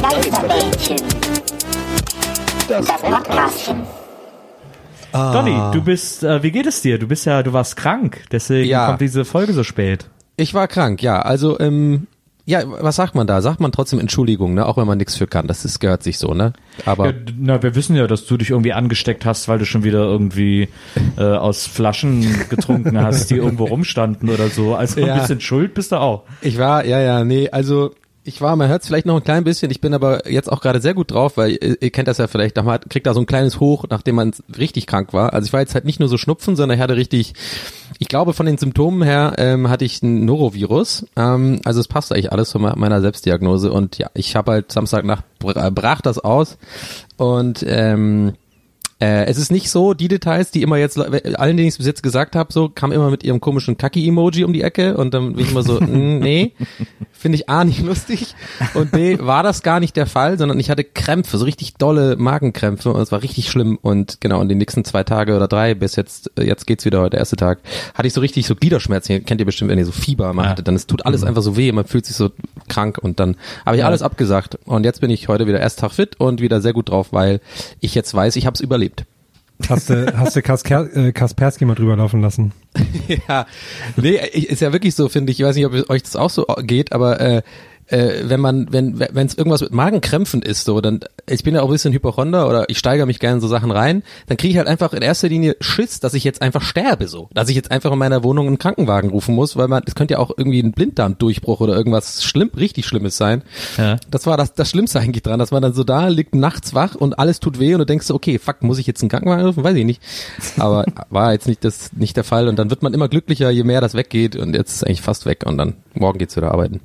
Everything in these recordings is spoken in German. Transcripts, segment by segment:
Geisterbällchen. Das Podcastchen. Donny, du bist, äh, wie geht es dir? Du bist ja, du warst krank, deswegen Ja. kommt diese Folge so spät. Ich war krank, ja. Also, ähm, ja, was sagt man da? Sagt man trotzdem Entschuldigung, ne? Auch wenn man nichts für kann. Das ist, gehört sich so, ne? Aber Ja, na, wir wissen ja, dass du dich irgendwie angesteckt hast, weil du schon wieder irgendwie äh, aus Flaschen getrunken hast, die irgendwo rumstanden oder so. Also ein Ja. bisschen schuld bist du auch. ich war, ja, ja, nee, also ich war, man hört es vielleicht noch ein klein bisschen, ich bin aber jetzt auch gerade sehr gut drauf, weil ihr, kennt das ja vielleicht, man kriegt da so ein kleines Hoch, nachdem man richtig krank war. Also ich war jetzt halt nicht nur so Schnupfen, sondern ich hatte richtig, ich glaube von den Symptomen her ähm, hatte ich ein Norovirus. Ähm, also es passt eigentlich alles von me- meiner Selbstdiagnose und ja, ich habe halt Samstagnacht br- brach das aus und ähm, Äh, es ist nicht so, die Details, die immer jetzt, allen, denen ich bis jetzt gesagt habe, so, kam immer mit ihrem komischen Kaki-Emoji um die Ecke und dann bin ich immer so, mm, nee, finde ich A nicht lustig und B war das gar nicht der Fall, sondern ich hatte Krämpfe, so richtig dolle Magenkrämpfe und es war richtig schlimm und genau, in den nächsten zwei Tage oder drei, bis jetzt, äh, jetzt geht's wieder, der erste Tag, hatte ich so richtig so Gliederschmerzen, kennt ihr bestimmt, wenn ihr so Fieber mal Ja. hattet, dann es tut alles einfach so weh, man fühlt sich so krank und dann habe ich alles abgesagt und jetzt bin ich heute wieder erst Tag fit und wieder sehr gut drauf, weil ich jetzt weiß, ich habe es überlebt. Hast du, hast du Kasker, äh, Kaspersky mal drüber laufen lassen? Ja, nee, ist ja wirklich so, finde ich. Ich weiß nicht, ob euch das auch so geht, aber äh, äh, wenn man, wenn wenn es irgendwas mit Magenkrämpfen ist, so, dann ich bin ja auch ein bisschen Hypochonder oder ich steigere mich gerne in so Sachen rein, dann kriege ich halt einfach in erster Linie Schiss, dass ich jetzt einfach sterbe, so, dass ich jetzt einfach in meiner Wohnung einen Krankenwagen rufen muss, weil man, es könnte ja auch irgendwie ein Blinddarmdurchbruch oder irgendwas schlimm, richtig Schlimmes sein. Ja. Das war das, das Schlimmste eigentlich dran, dass man dann so da liegt nachts wach und alles tut weh und du denkst so, okay, fuck, muss ich jetzt einen Krankenwagen rufen? Weiß ich nicht. Aber war jetzt nicht das, nicht der Fall und dann wird man immer glücklicher, je mehr das weggeht und jetzt ist es eigentlich fast weg und dann morgen geht's wieder arbeiten.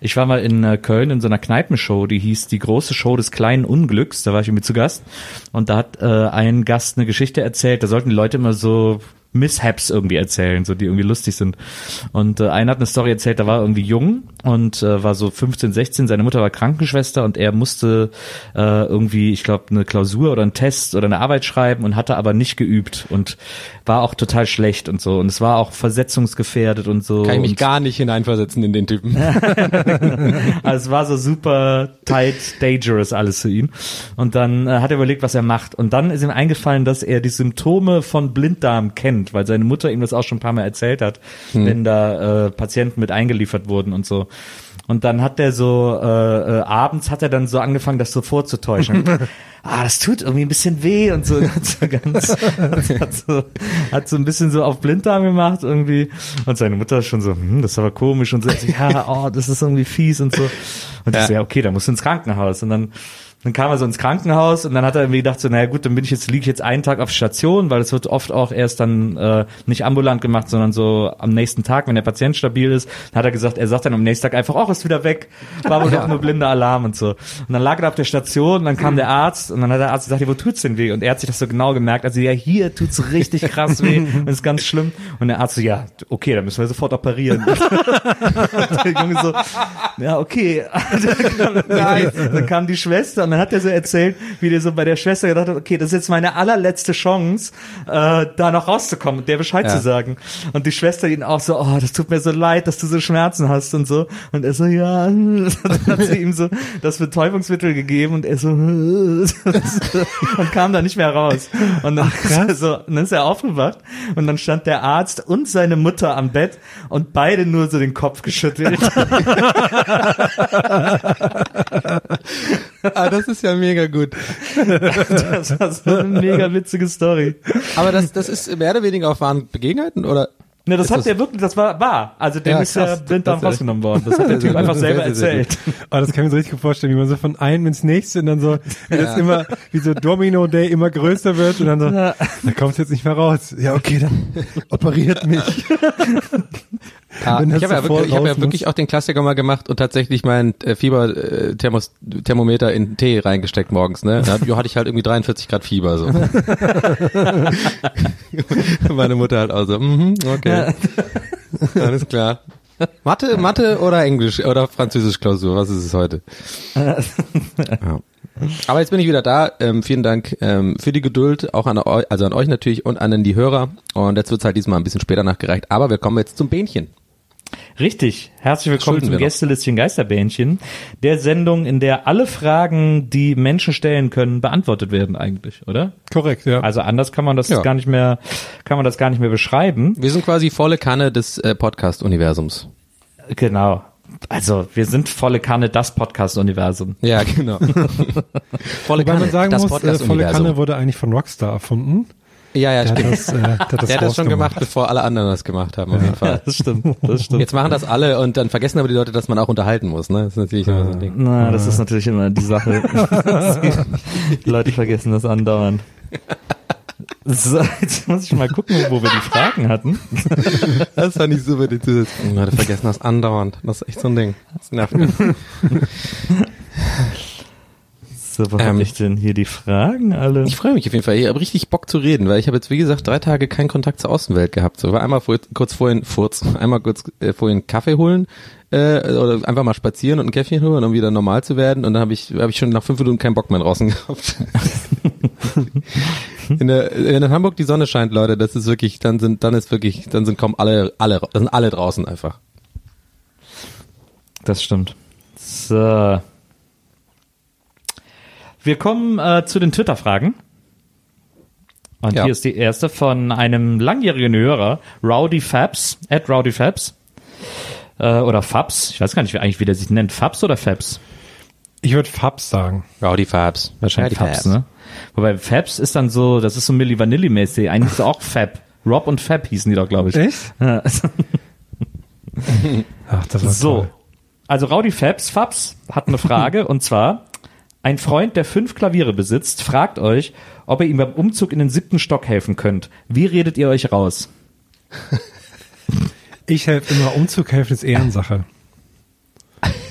Ich war mal in äh, Köln in so einer Kneipenshow, die hieß Die große Show des kleinen Unglücks. Da war ich irgendwie zu Gast. Und da hat äh, ein Gast eine Geschichte erzählt. Da sollten die Leute immer so Mishaps irgendwie erzählen, so die irgendwie lustig sind. Und äh, einer hat eine Story erzählt, da war irgendwie jung und äh, war so 15, 16, seine Mutter war Krankenschwester und er musste äh, irgendwie, ich glaube, eine Klausur oder einen Test oder eine Arbeit schreiben und hatte aber nicht geübt und war auch total schlecht und so. Und es war auch versetzungsgefährdet und so. Kann ich mich und gar nicht hineinversetzen in den Typen. also es war so super tight, dangerous alles für ihn. Und dann äh, hat er überlegt, was er macht. Und dann ist ihm eingefallen, dass er die Symptome von Blinddarm kennt, weil seine Mutter ihm das auch schon ein paar Mal erzählt hat, wenn da äh, Patienten mit eingeliefert wurden und so. Und dann hat er so, äh, äh, abends hat er dann so angefangen, das so vorzutäuschen. ah, das tut irgendwie ein bisschen weh und so, hat so ganz, hat so, hat so ein bisschen so auf Blinddarm gemacht irgendwie. Und seine Mutter ist schon so, hm, das ist aber komisch und so, ja, oh, das ist irgendwie fies und so. Und ich Ja. so, ja, okay, dann musst du ins Krankenhaus. Und dann, dann kam er so ins Krankenhaus und dann hat er irgendwie gedacht so, naja gut, dann bin ich jetzt, liege ich jetzt einen Tag auf Station, weil es wird oft auch erst dann äh, nicht ambulant gemacht, sondern so am nächsten Tag, wenn der Patient stabil ist, dann hat er gesagt, er sagt dann am nächsten Tag einfach, oh, ist wieder weg, war wohl doch nur blinder Alarm und so. Und dann lag er auf der Station und dann kam der Arzt und dann hat der Arzt gesagt, ja, wo tut's denn weh? Und er hat sich das so genau gemerkt, also ja, hier tut's richtig krass weh und ist ganz schlimm. Und der Arzt so, ja, okay, dann müssen wir sofort operieren. und der Junge so, ja, okay. dann, kam, dann kam die Schwester und dann hat er so erzählt, wie der so bei der Schwester gedacht hat, okay, das ist jetzt meine allerletzte Chance, äh, da noch rauszukommen und der Bescheid Ja. zu sagen. Und die Schwester ihn auch so, oh, das tut mir so leid, dass du so Schmerzen hast und so. Und er so, ja, dann hat sie ihm so das Betäubungsmittel gegeben und er so, und kam da nicht mehr raus. Und dann, ist er so, und dann ist er aufgewacht und dann stand der Arzt und seine Mutter am Bett und beide nur so den Kopf geschüttelt. Ah, das ist ja mega gut. Das war so eine mega witzige Story. Aber das, das ist mehr oder weniger auf wahren Begebenheiten oder? Ne, das Ist hat das- der wirklich, das war wahr. Also dem Ja, ist der krass. Blinddarm Das- rausgenommen worden. Das hat der Typ einfach ist selber erzählt. Aber das kann ich mir so richtig gut vorstellen, wie man so von einem ins nächste und dann so, wie das immer, wie so Domino Day immer größer wird und dann so, da kommt jetzt nicht mehr raus. Ja, okay, dann operiert mich. Ja, Wenn ich habe ja, wirklich, ich hab ja wirklich auch den Klassiker mal gemacht und tatsächlich mein äh, Fieber-Thermometer in Tee reingesteckt morgens. Ne? Da hatte ich halt irgendwie 43 Grad Fieber. so. Meine Mutter halt auch so, mhm, okay. Alles klar. Mathe, Mathe oder Englisch oder Französisch Klausur, was ist es heute? ja. Aber jetzt bin ich wieder da. Ähm, vielen Dank ähm, für die Geduld, auch an euch, also an euch natürlich und an die Hörer. Und jetzt wird's halt diesmal ein bisschen später nachgereicht. Aber wir kommen jetzt zum Bähnchen. Richtig. Herzlich willkommen zum. Gästelistchen Geisterbähnchen. Der Sendung, in der alle Fragen, die Menschen stellen können, beantwortet werden eigentlich, oder? Korrekt, ja. Also anders kann man das Ja. gar nicht mehr, kann man das gar nicht mehr beschreiben. Wir sind quasi volle Kanne des äh, Podcast-Universums. Genau. Also wir sind volle Kanne das Podcast-Universum. Ja, genau. volle Wobei man sagen das muss, äh, volle. Kanne wurde eigentlich von Rockstar erfunden. Ja, ja, Der hat stimmt. das, äh, der hat das, Der hat das schon gemacht, bevor alle anderen das gemacht haben, auf jeden Fall. Das stimmt, das stimmt. Jetzt machen das alle und dann vergessen aber die Leute, dass man auch unterhalten muss, ne? Das ist natürlich immer so ein Ding. Na, das ist natürlich immer die Sache. die Leute vergessen das andauernd. So, jetzt muss ich mal gucken, wo wir die Fragen hatten. Das fand ich super, die Zusatz. Die Leute vergessen das andauernd. Das ist echt so ein Ding. Das nervt mich. So, wo Ähm, ich denn hier die Fragen alle? Ich freue mich auf jeden Fall. Ich habe richtig Bock zu reden, weil ich habe jetzt, wie gesagt, drei Tage keinen Kontakt zur Außenwelt gehabt. So, war einmal vor, kurz vorhin, Furz, einmal kurz äh, vorhin Kaffee holen äh, oder einfach mal spazieren und ein Käffchen holen, um wieder normal zu werden. Und dann habe ich, hab ich schon nach fünf Minuten keinen Bock mehr draußen gehabt. in, der, in Hamburg die Sonne scheint, Leute. Das ist wirklich, dann sind, dann ist wirklich, dann sind kaum alle, alle, dann sind alle draußen einfach. Das stimmt. So. Wir kommen äh, zu den Twitter-Fragen. Und Ja. hier ist die erste von einem langjährigen Hörer, Rowdy Fabs, at Rowdy Fabs. Äh, oder Fabs, ich weiß gar nicht, wie eigentlich, wie der sich nennt. Fabs oder Fabs? Ich würde Fabs sagen. Rowdy Fabs. Wahrscheinlich Ja, die Fabs, ne? Wobei Fabs ist dann so, das ist so Milli Vanilli-mäßig. Eigentlich ist es auch Fab. Rob und Fab hießen die doch, glaube ich. Echt? Ja. Ach, das war So, toll. also Rowdy Fabs, Fabs hat eine Frage und zwar, ein Freund, der fünf Klaviere besitzt, fragt euch, ob ihr ihm beim Umzug in den siebten Stock helfen könnt. Wie redet ihr euch raus? Ich helfe immer, Umzug helfen ist Ehrensache.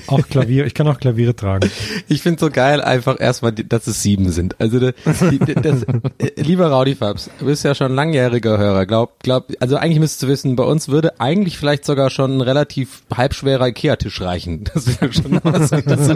Auch Klavier, ich kann auch Klaviere tragen. Ich finde so geil einfach erstmal, dass es sieben sind. Also die, die, das, äh, lieber Rowdy Fabs, du bist ja schon langjähriger Hörer. Glaub, glaub, also eigentlich müsstest du wissen, bei uns würde eigentlich vielleicht sogar schon ein relativ halbschwerer Ikea-Tisch reichen. Das wäre schon was. Das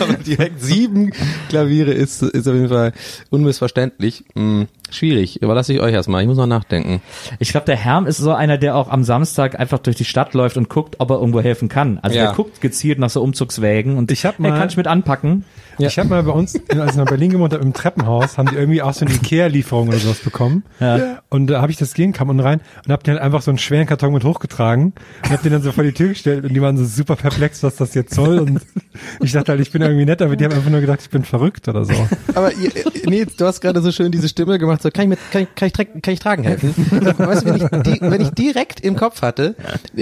Aber direkt sieben Klaviere ist, ist auf jeden Fall unmissverständlich. Hm, schwierig. Überlasse ich euch erstmal. Ich muss noch nachdenken. Ich glaube, der Herm ist so einer, der auch am Samstag einfach durch die Stadt läuft und guckt, ob er irgendwo helfen kann. Also Ja. der guckt gezielt nach so Umzugswägen und Ich hab mal- kann ich mit anpacken. Ich habe mal bei uns, als ich nach Berlin gewohnt habe, im Treppenhaus, haben die irgendwie auch so eine Ikea-Lieferung oder sowas bekommen. Ja. Und da habe ich das gehen kam und rein und habe den halt einfach so einen schweren Karton mit hochgetragen und habe den dann so vor die Tür gestellt und die waren so super perplex, was das jetzt soll. Und ich dachte halt, ich bin irgendwie nett, aber die haben einfach nur gedacht, ich bin verrückt oder so. Aber ihr- nee, du hast gerade so schön diese Stimme gemacht, so kann ich mit, kann ich, kann ich, kann ich tragen helfen? Weißt du, wenn ich, die, wenn ich direkt im Kopf hatte,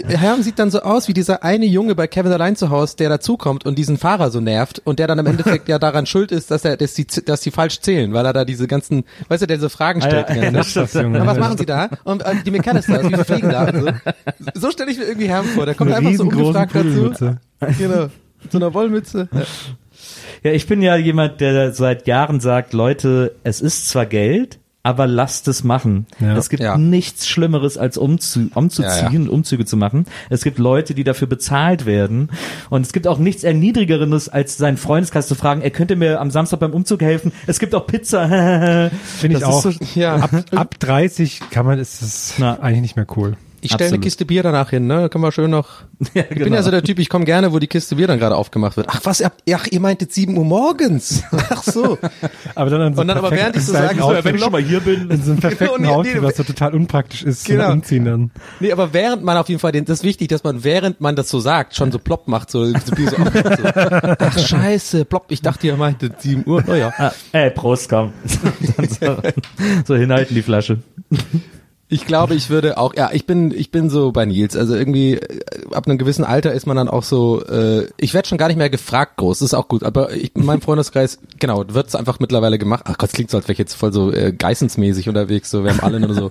Herm sieht dann so aus wie dieser eine Junge bei Kevin allein zu Hause, der dazukommt und diesen Fahrer so nervt und der dann im Endeffekt ja daran schuld ist, dass er, dass die, dass die falsch zählen, weil er da diese ganzen, weißt du, der so Fragen stellt. Ah, ja, die ja, Zeit. das, Junge. Was machen Sie da? Und äh, die wie viel fliegen da? Und so stelle ich mir irgendwie Herm vor. Der kommt einfach so ungefragt dazu. Genau. Mit So einer Wollmütze. Ja. Ja, ich bin ja jemand, der seit Jahren sagt, Leute, es ist zwar Geld, aber lasst es machen. Ja. Es gibt Ja. nichts Schlimmeres als umzu umzuziehen Ja, ja. und Umzüge zu machen. Es gibt Leute, die dafür bezahlt werden und es gibt auch nichts erniedrigeres als seinen Freundeskreis zu fragen, er könnte mir am Samstag beim Umzug helfen. Es gibt auch Pizza. Finde ich auch. so- Ja. Ab, ab 30 kann man, ist das Na. eigentlich nicht mehr cool. Ich stelle eine. Kiste Bier danach hin, ne? Können wir schön noch. Ja, Ich bin genau. ja so der Typ, ich komme gerne, wo die Kiste Bier dann gerade aufgemacht wird. Ach was, ihr habt, ach, ihr meintet 7 Uhr morgens. Ach so. Aber dann an so Und dann aber während ich so sage, so, wenn ich schon mal hier bin, in so einem perfekten Genau, nee, Outfit, nee, was so total unpraktisch ist, zum Genau. Umziehen dann. Nee, aber während man auf jeden Fall den, das ist wichtig, dass man während man das so sagt, schon so plopp macht, so, so, Bier so, aufmacht, so. Ach scheiße, plopp, ich dachte, ihr meintet 7 Uhr. Oh ja. Ah, ey, Prost, komm. So, so hinhalten die Flasche. Ich glaube, ich würde auch, ja, ich bin, ich bin so bei Nils. Also irgendwie äh, ab einem gewissen Alter ist man dann auch so, äh, ich werde schon gar nicht mehr gefragt groß, das ist auch gut. Aber ich, in meinem Freundeskreis, genau, wird's einfach mittlerweile gemacht. Ach Gott, es klingt so, als wäre ich jetzt voll so äh, geissensmäßig unterwegs. So, wir haben alle nur so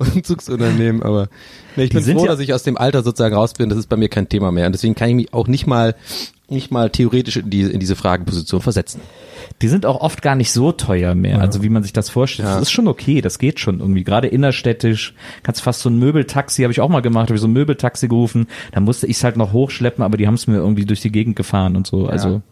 Umzugsunternehmen, aber nee, ich bin sind froh, ja- dass ich aus dem Alter sozusagen raus bin. Das ist bei mir kein Thema mehr. Und deswegen kann ich mich auch nicht mal, nicht mal theoretisch in, die, in diese Frageposition versetzen. Die sind auch oft gar nicht so teuer mehr, also wie man sich das vorstellt. Ja. Das ist schon okay, das geht schon irgendwie. Gerade innerstädtisch kannst fast so ein Möbeltaxi, habe ich auch mal gemacht, habe ich so ein Möbeltaxi gerufen. Da musste ich es halt noch hochschleppen, aber die haben es mir irgendwie durch die Gegend gefahren und so. Also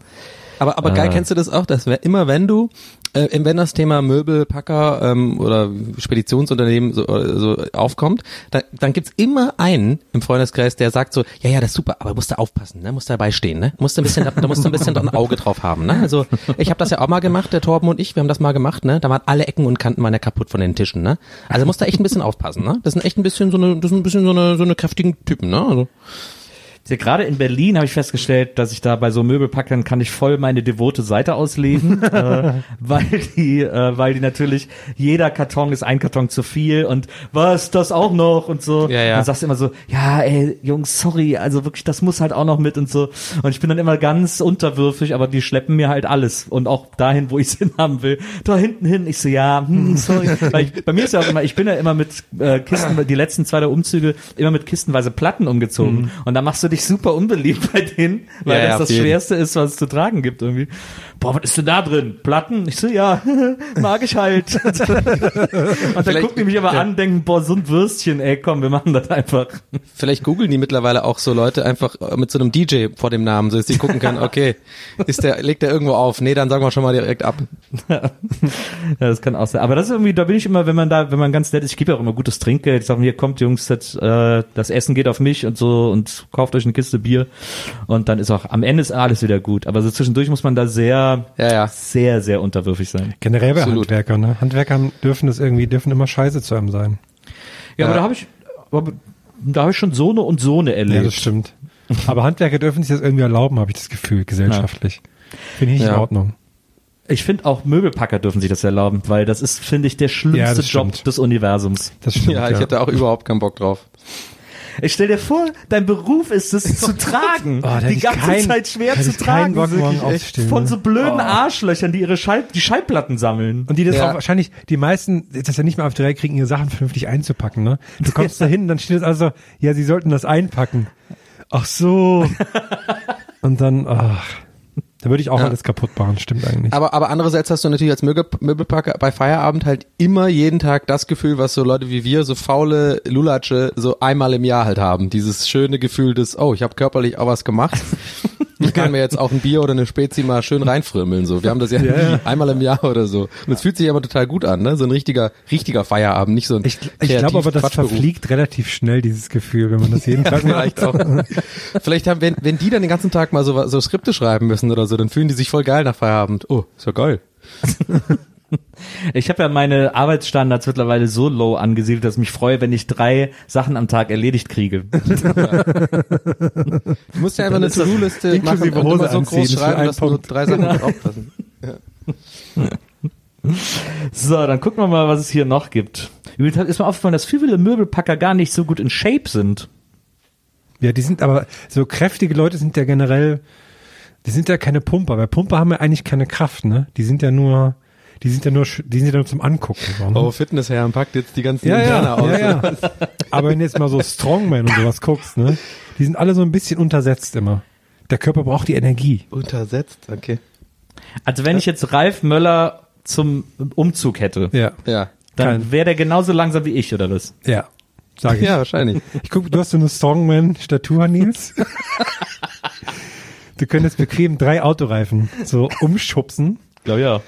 Aber, aber geil, Äh. kennst du das auch, dass immer wenn du, äh, wenn das Thema Möbelpacker ähm, oder Speditionsunternehmen so, äh, so aufkommt, da, dann gibt's immer einen im Freundeskreis, der sagt so, ja, ja, das ist super, aber musst du aufpassen, ne? musst du dabei stehen, ne? musst du ein bisschen, da musst du ein bisschen ein Auge drauf haben. Ne? Also ich habe das ja auch mal gemacht, der Torben und ich, wir haben das mal gemacht, ne? da waren alle Ecken und Kanten waren ja kaputt von den Tischen. Ne? Also musst du echt ein bisschen aufpassen. Ne? Das sind echt ein bisschen so eine, das sind ein bisschen so eine, so eine kräftigen Typen. Ne? Also, Ja, gerade in Berlin habe ich festgestellt, dass ich da bei so Möbelpackern kann ich voll meine devote Seite ausleben, äh, weil die, äh, weil die natürlich jeder Karton ist ein Karton zu viel und was das auch noch und so. Ja, ja. Dann sagst du immer so, ja, ey, Jungs, sorry, also wirklich, das muss halt auch noch mit und so. Und ich bin dann immer ganz unterwürfig, aber die schleppen mir halt alles und auch dahin, wo ich es hinhaben will. Da hinten hin, ich so, ja, hm, sorry. weil ich, bei mir ist ja auch immer, ich bin ja immer mit äh, Kisten, die letzten zwei der Umzüge immer mit kistenweise Platten umgezogen und da machst du dich super unbeliebt bei denen, weil Ja, ja, das auf das. Schwerste ist, was es zu tragen gibt irgendwie. Boah, was ist denn da drin? Platten? Ich so, ja, mag ich halt. und dann Vielleicht- gucken die mich aber ja. an, denken, boah, so ein Würstchen, ey, komm, wir machen das einfach. Vielleicht googeln die mittlerweile auch so Leute einfach äh, mit so einem DJ vor dem Namen, so dass die gucken können, okay, ist der, legt der irgendwo auf? Nee, dann sagen wir schon mal direkt ab. Ja, das kann auch sein. Aber das ist irgendwie, da bin ich immer, wenn man da, wenn man ganz nett ist, ich gebe ja auch immer gutes Trinkgeld. Ich sage mir, hier kommt Jungs, das, äh, das Essen geht auf mich und so und kauft euch eine Kiste Bier. Und dann ist auch, am Ende ist alles wieder gut. Aber so zwischendurch muss man da sehr, Ja, ja. sehr, sehr unterwürfig sein. Generell bei Absolut. Handwerkern, ne? Handwerker dürfen das irgendwie, dürfen immer scheiße zu einem sein. Ja, aber Ja. da habe ich, aber, da habe ich schon so eine und so eine Ja, erlebt. das stimmt. Aber Handwerker dürfen sich das irgendwie erlauben, habe ich das Gefühl, gesellschaftlich. Finde ich nicht Ja. in Ordnung. Ich finde auch Möbelpacker dürfen sich das erlauben, weil das ist, finde ich, der schlimmste Job stimmt. des Universums. Das stimmt. Ja, ich hätte auch überhaupt keinen Bock drauf. Ich stell dir vor, dein Beruf ist es zu tragen. Oh, die ganze kein- Zeit schwer zu tragen. Bock, Von so blöden Arschlöchern, die ihre Schall, die Schallplatten sammeln. Und die das Ja. auch wahrscheinlich, die meisten, das ja nicht mal auf die Reihe kriegen, ihre Sachen vernünftig einzupacken, ne? Du kommst da hin, dann steht es also, ja, sie sollten das einpacken. Ach so. Und dann, ach, da würde ich auch Ja. alles kaputt machen, stimmt eigentlich. Aber, aber andererseits hast du natürlich als Möbel, Möbelpacker bei Feierabend halt immer jeden Tag das Gefühl, was so Leute wie wir, so faule Lulatsche, so einmal im Jahr halt haben. Dieses schöne Gefühl des, oh, ich habe körperlich auch was gemacht. Ich kann mir jetzt auch ein Bier oder eine Spezi mal schön reinfrömmeln. So, wir haben das ja, nie, einmal im Jahr oder so. Und es fühlt sich aber total gut an, ne? So ein richtiger, richtiger Feierabend, nicht so ein Ich, ich glaube aber, das verfliegt relativ schnell, dieses Gefühl, wenn man das jeden Tag macht. Vielleicht auch. Vielleicht haben, wenn, wenn die dann den ganzen Tag mal so, so Skripte schreiben müssen oder so, dann fühlen die sich voll geil nach Feierabend. Oh, ist ja geil. Ich habe ja meine Arbeitsstandards mittlerweile so low angesiedelt, dass ich mich freue, wenn ich drei Sachen am Tag erledigt kriege. Du musst ja einfach eine To-Do-Liste machen und immer so anziehen, groß schreiben, dass nur drei Sachen mit aufpassen. So, dann gucken wir mal, was es hier noch gibt. Übrigens ist mir aufgefallen, dass viele Möbelpacker gar nicht so gut in Shape sind. Ja, die sind aber, so kräftige Leute sind ja generell, die sind ja keine Pumper, weil Pumper haben ja eigentlich keine Kraft, ne? Die sind ja nur, die sind ja nur, die sind ja nur zum Angucken. So, ne? Oh, Fitnessherren packt jetzt die ganzen ja, Indianer ja, aus. ja, ja. Aber wenn du jetzt mal so Strongman und sowas guckst, ne? Die sind alle so ein bisschen untersetzt immer. Der Körper braucht die Energie. Untersetzt, okay. Also wenn ich jetzt Ralf Möller zum Umzug hätte, Ja. Ja. Dann wäre der genauso langsam wie ich, oder was? Ja, sage ich. Ja, wahrscheinlich. Ich guck, du hast so eine Strongman-Statur, Nils. du könntest bequem drei Autoreifen so umschubsen. Glaub ja.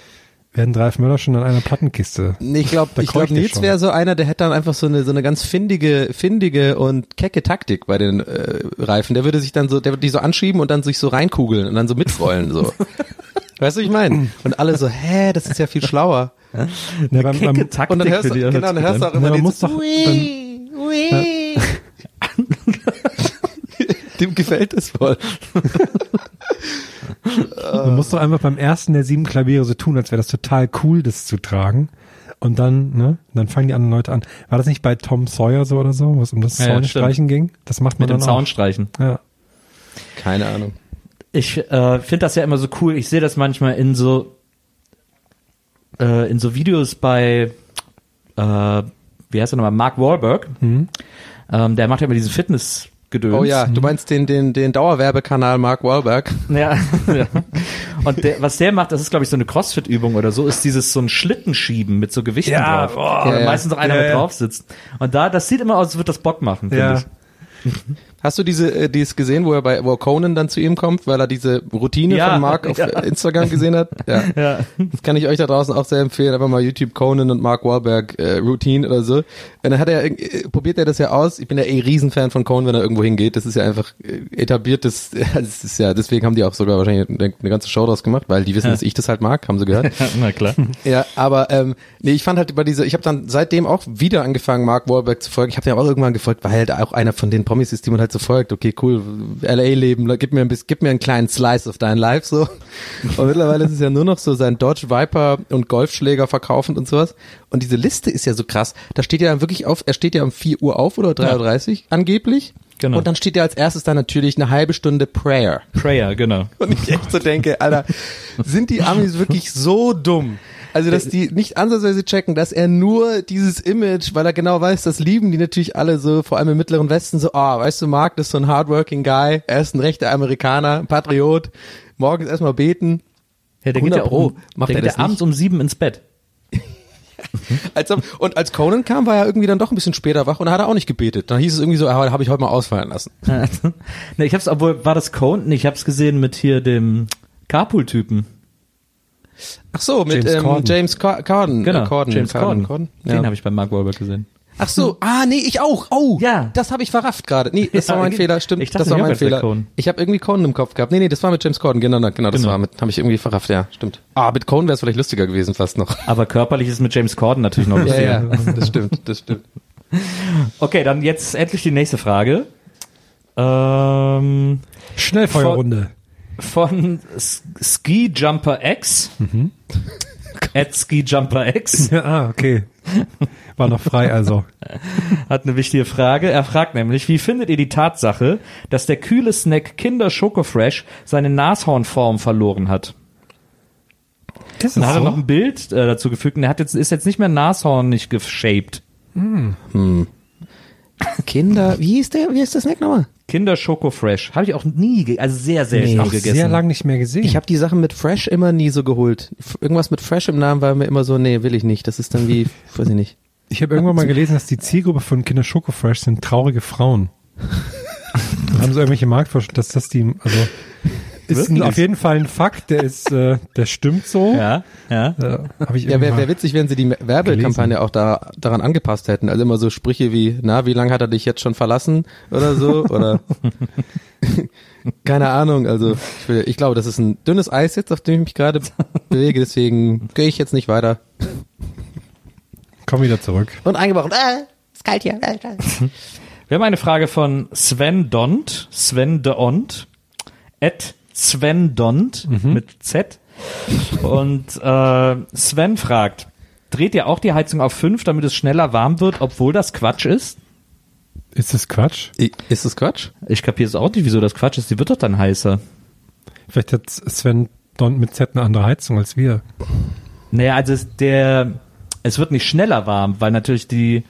Werden Ralf Möller schon an einer Plattenkiste. Nee, ich glaube, ich glaub, keucht er Nils wäre so einer, der hätte dann einfach so eine so eine ganz findige, findige und kecke Taktik bei den äh, Reifen. Der würde sich dann so, der würde die so anschieben und dann sich so reinkugeln und dann so mitrollen so. weißt du, wie ich meine? Und alle so, hä, das ist ja viel schlauer. Ja, beim, Kecke beim, Taktik Und dann hörst du, die genau, dann hörst du auch immer man dieses muss doch, dann, Dem gefällt es voll. man muss doch einfach beim ersten der sieben Klaviere so tun, als wäre das total cool, das zu tragen. Und dann, ne, dann fangen die anderen Leute an. War das nicht bei Tom Sawyer so oder so, wo es um das Ja, ja, Zaunstreichen ging? Das macht man Mit dem dann auch. Zaunstreichen. Ja. Keine Ahnung. Ich äh, finde das ja immer so cool. Ich sehe das manchmal in so äh, in so Videos bei äh, wie heißt er nochmal Mark Wahlberg. Ähm, der macht ja immer diesen Fitness Gedöns. Oh ja, du meinst den, den, den Dauerwerbekanal Mark Wahlberg? Ja, ja. Und der, was der macht, das ist glaube ich so eine Crossfit-Übung oder so, ist dieses so ein Schlitten schieben mit so Gewichten Ja, drauf. Wo Ja, meistens auch einer mit drauf sitzt. Und da, das sieht immer aus, als würde das Bock machen, finde Ja. ich. Hast du diese, äh, dieses gesehen, wo er bei, wo Conan dann zu ihm kommt, weil er diese Routine Ja, von Mark auf ja. Instagram gesehen hat? Ja. Ja. Das kann ich euch da draußen auch sehr empfehlen. Einfach mal YouTube Conan und Mark Wahlberg äh, Routine oder so. Und dann hat er, äh, probiert er das ja aus. Ich bin ja eh Riesenfan von Conan, wenn er irgendwo hingeht. Das ist ja einfach äh, etabliertes, das ist ja, deswegen haben die auch sogar wahrscheinlich eine, eine ganze Show draus gemacht, weil die wissen, Ja. dass ich das halt mag, haben sie gehört. Na klar. Ja, aber ähm, nee, ich fand halt über diese, ich habe dann seitdem auch wieder angefangen, Mark Wahlberg zu folgen. Ich habe den auch irgendwann gefolgt, weil halt auch einer von den Promis ist, die man halt so folgt. Okay, cool, LA-Leben, gib mir ein bisschen, gib mir einen kleinen Slice of dein Life so. Und mittlerweile ist es ja nur noch so sein Dodge Viper und Golfschläger verkaufend und sowas. Und diese Liste ist ja so krass. Da steht ja dann wirklich auf, er steht ja um 4 Uhr auf oder 3.30 Uhr angeblich. Genau. Und dann steht ja als erstes dann natürlich eine halbe Stunde Prayer. Prayer, genau. Und ich echt so denke, Alter, sind die Amis wirklich so dumm? Also, dass die nicht ansatzweise checken, dass er nur dieses Image, weil er genau weiß, das lieben die natürlich alle so, vor allem im Mittleren Westen, so, ah, weißt du, Mark, das ist so ein hardworking Guy, er ist ein rechter Amerikaner, ein Patriot, morgens erstmal beten. Ja, der 100 geht ja auch Pro. Macht der er geht das ja abends um sieben ins Bett. Als und als Conan kam, war er irgendwie dann doch ein bisschen später wach und da hat er auch nicht gebetet. Dann hieß es irgendwie so, ah, habe ich heute mal ausfallen lassen. ne, ich hab's, obwohl, war das Cone? Nee, ich hab's gesehen mit hier dem Carpool-Typen. Ach so, mit James ähm, Corden. James Cor Corden. Genau, äh, Corden. James Corden. Corden. Den Ja. habe ich bei Mark Wahlberg gesehen. Ach so, ah nee, ich auch. Oh, Ja. das habe ich verrafft gerade. Nee, das Ja, war mein Fehler, stimmt. ich dachte das war mein Fehler. Ich habe irgendwie Conan im Kopf gehabt. Nee, nee, das war mit James Corden, genau, genau, das Genau. war mit, habe ich irgendwie verrafft, ja, stimmt. Ah, mit Conan wäre es vielleicht lustiger gewesen fast noch. Aber körperlich ist mit James Corden natürlich noch Ja, lustiger. ja, das stimmt, das stimmt. Okay, dann jetzt endlich die nächste Frage. Ähm, Schnellfeuerrunde. Von Ski Jumper X. Mhm. At Ski Jumper X Ja, ah, okay. War noch frei also. hat eine wichtige Frage. Er fragt nämlich, wie findet ihr die Tatsache, dass der kühle Snack Kinder Schokofresh seine Nashornform verloren hat? Das Dann hat er noch ein Bild äh, dazu gefügt und er hat jetzt, ist jetzt nicht mehr nashornig geshaped. Kinder, wie hieß der, wie ist das Snack nochmal? Kinder Schokofresh. Habe ich auch nie, also sehr selten Nee. gegessen. sehr lang nicht mehr gesehen. Ich habe die Sachen mit Fresh immer nie so geholt. Irgendwas mit Fresh im Namen war mir immer so, nee, will ich nicht. Das ist dann wie, weiß ich nicht. Ich habe irgendwann mal gelesen, dass die Zielgruppe von Kinder Schokofresh sind traurige Frauen. da haben sie irgendwelche Marktforschung, dass das die, also ist Wirklich? auf jeden Fall ein Fakt, der ist, äh, der stimmt so. Ja, ja. Äh, Ja, wäre wär witzig, wenn sie die Werbekampagne auch da, daran angepasst hätten. Also immer so Sprüche wie, na, wie lange hat er dich jetzt schon verlassen oder so oder keine Ahnung. Also ich, will, ich glaube, das ist ein dünnes Eis jetzt, auf dem ich mich gerade bewege. Deswegen gehe ich jetzt nicht weiter. Komm wieder zurück. Und eingebrochen. Äh, ist kalt hier. Wir haben eine Frage von Sven Dont, Sven de Ont, at Sven Dont mit Z. Und äh, Sven fragt, dreht ihr auch die Heizung auf 5, damit es schneller warm wird, obwohl das Quatsch ist? Ist das Quatsch? I- Ist das Quatsch? Ich kapiere es auch nicht, wieso das Quatsch ist. Die wird doch dann heißer. Vielleicht hat Sven Don mit Z eine andere Heizung als wir. Naja, also es, der, es wird nicht schneller warm, weil natürlich die,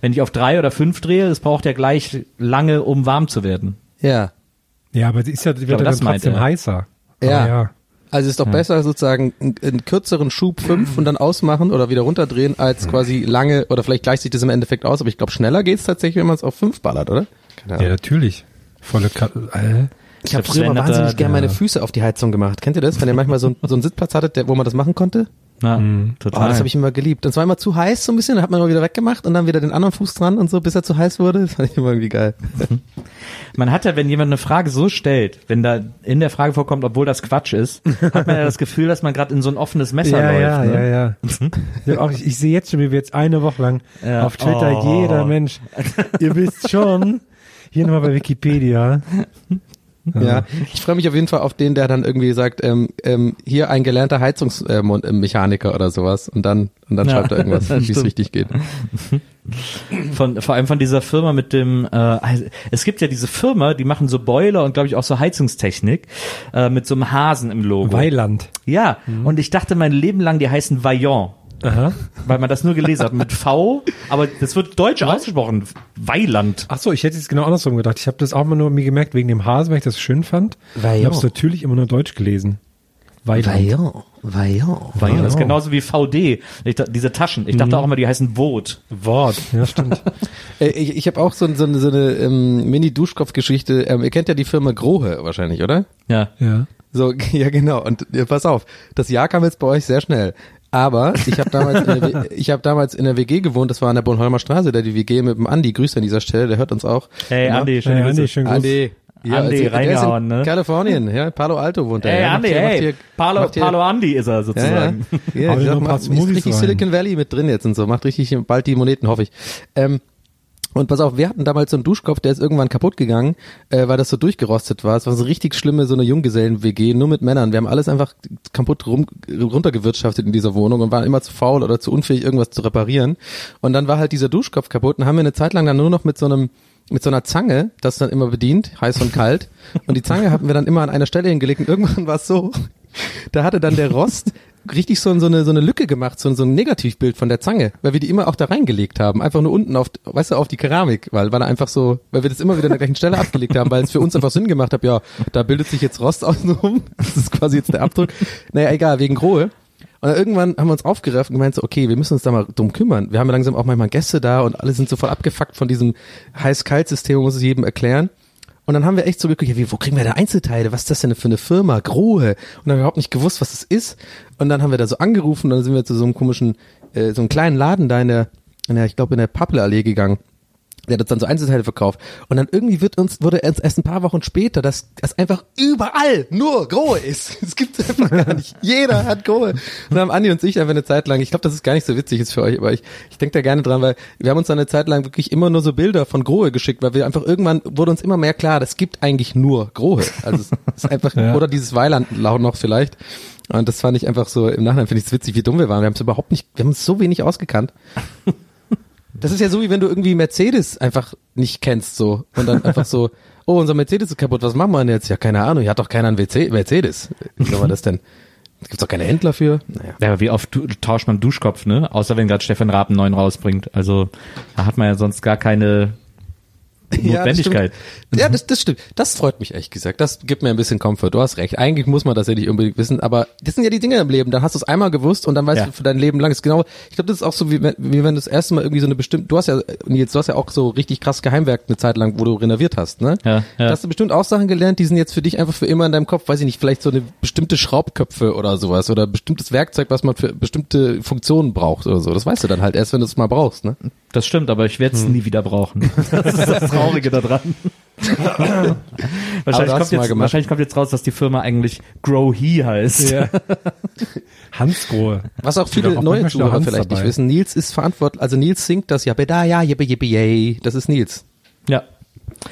wenn ich auf 3 oder 5 drehe, es braucht ja gleich lange, um warm zu werden. Ja. Ja, aber die ist ja, die wird glaube, ja das dann trotzdem er. heißer. Ja. Ja. Also ist doch besser sozusagen einen, einen kürzeren Schub fünf und dann ausmachen oder wieder runterdrehen, als quasi lange oder vielleicht gleicht sich das im Endeffekt aus, aber ich glaube schneller geht's tatsächlich, wenn man es auf fünf ballert, oder? Ja, natürlich. Volle Kat äh, Ich habe früher mal wahnsinnig gerne meine ja. Füße auf die Heizung gemacht. Kennt ihr das? Wenn ihr manchmal so, ein- so einen Sitzplatz hattet, der, wo man das machen konnte? Na, Oh, total. das habe ich immer geliebt. Und es war immer zu heiß so ein bisschen, dann hat man immer wieder weggemacht und dann wieder den anderen Fuß dran und so, bis er zu heiß wurde. Das fand ich immer irgendwie geil. Man hat ja, wenn jemand eine Frage so stellt, wenn da in der Frage vorkommt, obwohl das Quatsch ist, hat man ja das Gefühl, dass man gerade in so ein offenes Messer ja, läuft. ja, ne? ja, ja, Ich, hab auch, ich, ich sehe jetzt schon, wie wir jetzt eine Woche lang Ja. auf Twitter Oh. jeder Mensch, ihr wisst schon, hier nochmal bei Wikipedia. Ja, ich freue mich auf jeden Fall auf den, der dann irgendwie sagt, ähm, ähm, hier ein gelernter Heizungsmechaniker oder sowas und dann und dann Ja, schreibt er irgendwas, wie es richtig geht. Von, vor allem von dieser Firma mit dem, äh, also es gibt ja diese Firma, die machen so Boiler und glaube ich auch so Heizungstechnik äh, mit so einem Hasen im Logo. Weiland. ja, und ich dachte mein Leben lang, die heißen Vaillant. Aha. Weil man das nur gelesen hat mit V, aber das wird deutsch ausgesprochen. Weiland. Ach so, ich hätte es genau andersrum gedacht. Ich habe das auch mal nur mir gemerkt wegen dem Hasen, weil ich das schön fand. Vaillant. Ich habe es natürlich immer nur deutsch gelesen. Weiland. Vaillant, Vaillant. Vaillant. Das ist genauso wie VD. Ich, diese Taschen. Ich dachte auch immer, die heißen Vot. Wort. Ja, stimmt. Äh, ich ich habe auch so, so, eine- so eine ähm, Mini-Duschkopf-Geschichte. Ähm, ihr kennt ja die Firma Grohe wahrscheinlich, oder? Ja. ja. So, ja genau. Und ja, pass auf, das Jahr kam jetzt bei euch sehr schnell. Aber ich habe damals, in der ich habe damals in der WG gewohnt. Das war an der Bornholmer Straße, da die WG mit dem Andi. Grüße an dieser Stelle, der hört uns auch. Hey, Immer. Andi, schön. Hey, Andi, schön. Andi. Andi, also, der reingehauen, in ne? Kalifornien, ja, Palo Alto wohnt er. Hey, ja, Andi, macht hier- macht hey. hier- Palo, macht hier- Palo Andi ist er Ja, ja. sozusagen. ja dir ich noch sag paar ist richtig rein. Silicon Valley mit drin jetzt und so, macht richtig bald die Moneten, hoffe ich. Ähm, und pass auf, wir hatten damals so einen Duschkopf, der ist irgendwann kaputt gegangen, äh, weil das so durchgerostet war. Es war so richtig schlimme, so eine Junggesellen-WG, nur mit Männern. Wir haben alles einfach kaputt rum, runtergewirtschaftet in dieser Wohnung und waren immer zu faul oder zu unfähig, irgendwas zu reparieren. Und dann war halt dieser Duschkopf kaputt und haben wir eine Zeit lang dann nur noch mit so einem mit so einer Zange, das dann immer bedient, heiß und kalt. Und die Zange hatten wir dann immer an einer Stelle hingelegt und irgendwann war es so, da hatte dann der Rost richtig so, so, eine, so eine Lücke gemacht, so, so ein Negativbild von der Zange, weil wir die immer auch da reingelegt haben, einfach nur unten auf, weißt du, auf die Keramik, weil, weil einfach so, weil wir das immer wieder an der gleichen Stelle abgelegt haben, weil es für uns einfach Sinn gemacht hat, ja, da bildet sich jetzt Rost außenrum, das ist quasi jetzt der Abdruck. Naja, egal, wegen Grohe. Und irgendwann haben wir uns aufgerafft und gemeint so, okay, wir müssen uns da mal drum kümmern. Wir haben ja langsam auch manchmal Gäste da und alle sind so voll abgefuckt von diesem Heiß-Kalt-System, muss es jedem erklären. Und dann haben wir echt so geguckt, ja, wie, wo kriegen wir da Einzelteile? Was ist das denn für eine Firma? Grohe. Und dann haben wir überhaupt nicht gewusst, was das ist. Und dann haben wir da so angerufen und dann sind wir zu so einem komischen, äh, so einem kleinen Laden da in der, in der ich glaube, in der Pappelallee gegangen. Der hat uns dann so Einzelteile verkauft. Und dann irgendwie wird uns, wurde erst, erst ein paar Wochen später, dass das einfach überall nur Grohe ist. Es gibt einfach gar nicht. Jeder hat Grohe. Und dann haben Andi und ich einfach eine Zeit lang, ich glaube, das ist gar nicht so witzig jetzt für euch, aber ich, ich denke da gerne dran, weil wir haben uns dann eine Zeit lang wirklich immer nur so Bilder von Grohe geschickt, weil wir einfach irgendwann wurde uns immer mehr klar, das gibt eigentlich nur Grohe. Also es ist einfach, Ja. oder dieses Weiland noch vielleicht. Und das fand ich einfach so, im Nachhinein finde ich es witzig, wie dumm wir waren. Wir haben es überhaupt nicht, wir haben uns so wenig ausgekannt. Das ist ja so, wie wenn du irgendwie Mercedes einfach nicht kennst, so. Und dann einfach so, oh, unser Mercedes ist kaputt, was machen wir denn jetzt? Ja, keine Ahnung, hier hat doch keiner einen WC Mercedes. Wie soll man das denn? Gibt's doch keine Händler für? Naja. Ja, aber wie oft tauscht man Duschkopf, ne? Außer wenn gerade Stefan Raab einen neuen rausbringt. Also da hat man ja sonst gar keine Notwendigkeit. Ja, das stimmt. Ja, das, das stimmt. Das freut mich ehrlich gesagt. Das gibt mir ein bisschen Comfort. Du hast recht. Eigentlich muss man das ja nicht unbedingt wissen, aber das sind ja die Dinge im Leben. Dann hast du es einmal gewusst und dann weißt Ja. du für dein Leben lang. Das ist genau. Ich glaube, das ist auch so wie wenn, wie wenn du das erste Mal irgendwie so eine bestimmte. Du hast ja Nils, du hast ja auch so richtig krass Geheimwerk eine Zeit lang, wo du renoviert hast, ne? Ja, ja. Da hast du bestimmt auch Sachen gelernt, die sind jetzt für dich einfach für immer in deinem Kopf. Weiß ich nicht, vielleicht so eine bestimmte Schraubköpfe oder sowas oder bestimmtes Werkzeug, was man für bestimmte Funktionen braucht oder so. Das weißt du dann halt erst, wenn du es mal brauchst, ne? Das stimmt, aber ich werde es nie wieder brauchen. Das ist das Traurige daran. Wahrscheinlich, kommt jetzt, wahrscheinlich kommt jetzt raus, dass die Firma eigentlich Grow He heißt. Ja. Hansgrohe. Was auch viele auch neue Zuhörer Hans vielleicht nicht dabei. wissen, Nils ist verantwortlich, also Nils singt das Jabeda, ja, jibbe, jibbe, yay. Das ist Nils. ja.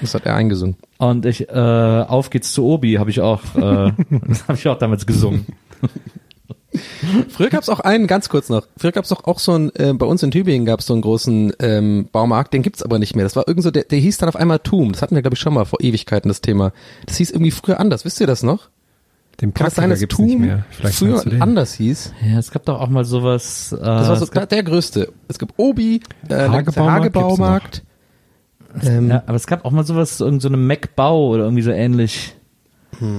Das hat er eingesungen. Und ich, äh, auf geht's zu Obi, habe ich auch, äh, habe ich auch damals gesungen. Früher gab's auch einen, ganz kurz noch, früher gab's doch auch so ein, äh, bei uns in Tübingen gab's so einen großen ähm, Baumarkt, den gibt's aber nicht mehr. Das war irgend so, der, der hieß dann auf einmal Tum. Das hatten wir, glaube ich, schon mal vor Ewigkeiten, das Thema. Das hieß irgendwie früher anders. Wisst ihr das noch? Den Kann es sein, Praktiker dass gibt's nicht Tum mehr. Vielleicht früher anders hieß? Ja, es gab doch auch mal sowas. Äh, Das war so es gab, der größte. Es gibt Obi, äh, Hagebaumarkt. Ähm, ja, aber es gab auch mal sowas, irgend so eine Mac-Bau oder irgendwie so ähnlich.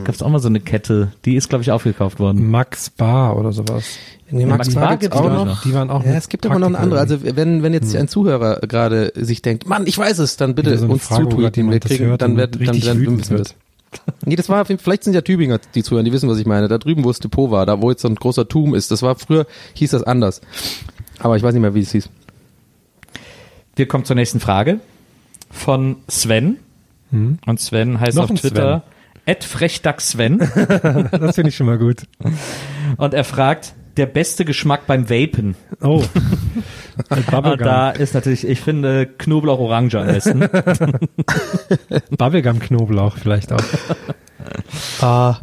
Gab's auch mal so eine Kette, die ist, glaube ich, aufgekauft worden. Max Bar oder sowas. Nee, Max Bar gibt's gibt's auch noch. noch. Die waren auch Ja, es gibt aber noch eine andere. Also wenn, wenn jetzt ein Zuhörer gerade sich denkt, Mann, ich weiß es, dann bitte so uns zutweeten. Wir kriegen, dann werden, dann richtig werden wir wütend wissen wir wird. das. Nee, das war, vielleicht sind ja Tübinger, die zuhören, die wissen, was ich meine. Da drüben, wo das Depot war, da wo jetzt so ein großer Turm ist, das war früher, hieß das anders. Aber ich weiß nicht mehr, wie es hieß. Wir kommen zur nächsten Frage von Sven. Und Sven heißt Noch auf ein Twitter @frechdachsven Das finde ich schon mal gut. und er fragt, der beste Geschmack beim Vapen. Oh. Und Bubblegum. da ist natürlich, ich finde Knoblauch Orange am besten. Bubblegum Knoblauch vielleicht auch. Ah.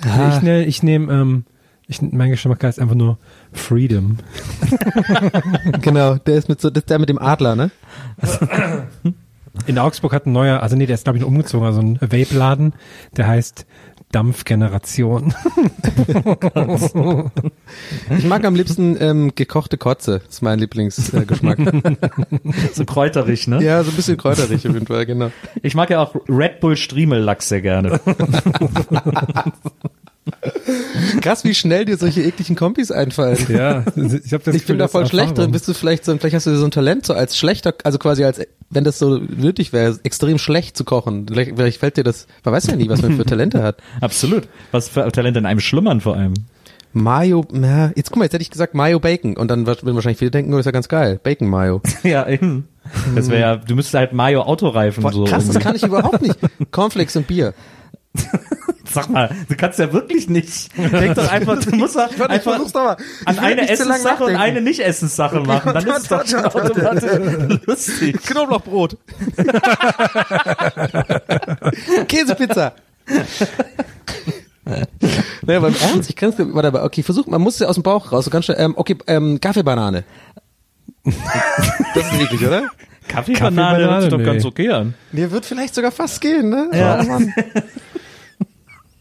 Also ich nehme, ich nehme, ähm, ich, mein Geschmack heißt einfach nur Freedom. Genau, der ist mit so, das ist der mit dem Adler, ne? In Augsburg hat ein neuer, also nee, der ist glaube ich umgezogen, also ein Vape-Laden, der heißt Dampfgeneration. Ich mag am liebsten ähm, gekochte Kotze, das ist mein Lieblingsgeschmack. So kräuterig, ne? ja, so ein bisschen kräuterig auf jeden Fall, genau. Ich mag ja auch Red Bull Striemellachs sehr gerne. Krass, wie schnell dir solche ekligen Kombis einfallen. ja, ich habe das Ich bin da voll schlecht drin. Bist du vielleicht so, vielleicht hast du so ein Talent, so als schlechter, also quasi als, wenn das so nötig wäre, extrem schlecht zu kochen. Vielleicht, vielleicht fällt dir das, man weiß ja nie, was man für Talente hat. Absolut. Was für Talente in einem schlummern vor allem. Mayo, na, jetzt guck mal, jetzt hätte ich gesagt Mayo Bacon und dann würden wahrscheinlich viele denken, oh, ist ja ganz geil. Bacon Mayo. Ja, eben. Das wäre ja, du müsstest halt Mayo Autoreifen Boah, so. krass, das irgendwie. kann ich überhaupt nicht. Cornflakes und Bier. Sag mal, du kannst ja wirklich nicht. Denk doch einfach, du musst doch Warte, ich einfach doch mal. Ich an eine nicht Essenssache und eine Nicht-Essenssache machen. Dann ist es doch warte, schon warte, warte. automatisch lustig. Knoblauchbrot. Käsepizza. naja, beim Ernst, ich kann's, warte, aber okay, versuch, man muss ja aus dem Bauch raus, so ganz schnell, ähm, okay, ähm, Kaffeebanane. das ist eklig, oder? Kaffeebanane hört sich doch nee. ganz okay an. Der wird vielleicht sogar fast gehen, ne? Ja. Oh, Mann.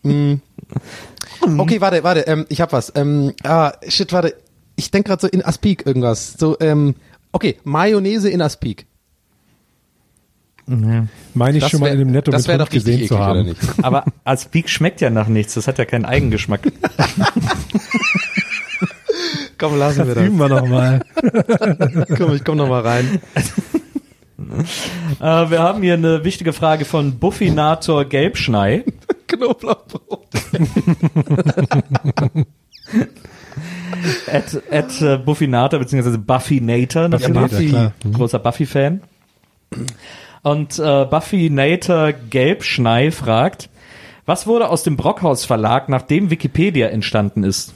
Mm. Okay, warte, warte, ähm, ich hab was. Ähm, ah, shit, warte. Ich denk gerade so in Aspik irgendwas. So, ähm, okay, Mayonnaise in Aspik. Meine ich Das schon mal wär- in dem Netto das mit doch gesehen zu eklig, oder haben. nicht? Aber Aspik schmeckt ja nach nichts. Das hat ja keinen Eigengeschmack. Komm, lassen wir Üben wir noch mal. Komm, ich komm noch mal rein. äh, wir haben hier eine wichtige Frage von Buffinator Gelbschnei. Knoblauchbrot. at, at äh, Buffinator, beziehungsweise Buffinator. Buffinator, natürlich. klar. Großer Buffy-Fan. Und äh, Buffinator Gelbschnei fragt, was wurde aus dem Brockhaus Verlag, nachdem Wikipedia entstanden ist?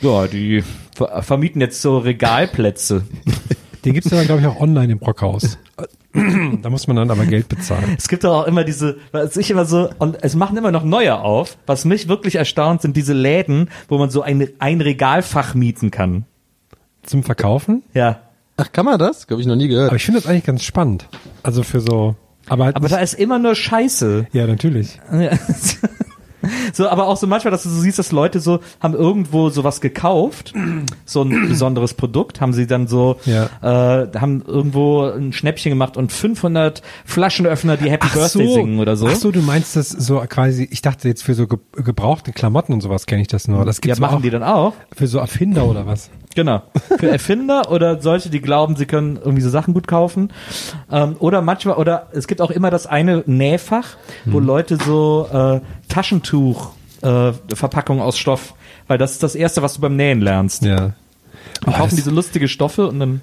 ja, die ver vermieten jetzt so Regalplätze. Den gibt's ja, glaube ich, auch online im Brockhaus. da muss man dann aber Geld bezahlen. Es gibt doch auch immer diese, was ich immer so, und es machen immer noch neue auf. Was mich wirklich erstaunt, sind diese Läden, wo man so ein, ein Regalfach mieten kann. Zum Verkaufen? Ja. Ach, kann man das? Glaube ich noch nie Aber gehört. ich finde das eigentlich ganz spannend. Also für so, aber halt Aber da ist immer nur Scheiße. ja, natürlich. Ja. So, aber auch so manchmal, dass du so siehst, dass Leute so haben irgendwo sowas gekauft, so ein besonderes Produkt, haben sie dann so, Ja. äh, haben irgendwo ein Schnäppchen gemacht und 500 Flaschenöffner, die Happy Birthday singen oder so. Ach so, du meinst das so quasi, ich dachte jetzt für so ge gebrauchte Klamotten und sowas kenne ich das nur. Das ja, gibt's machen auch die dann auch. für so Erfinder oder was? Genau. Für Erfinder oder solche, die glauben, sie können irgendwie so Sachen gut kaufen. Ähm, oder manchmal, oder es gibt auch immer das eine Nähfach, wo Leute so äh, Taschentuch äh, Verpackungen aus Stoff, weil das ist das erste, was du beim Nähen lernst. Ja. Die kaufen diese lustige Stoffe und dann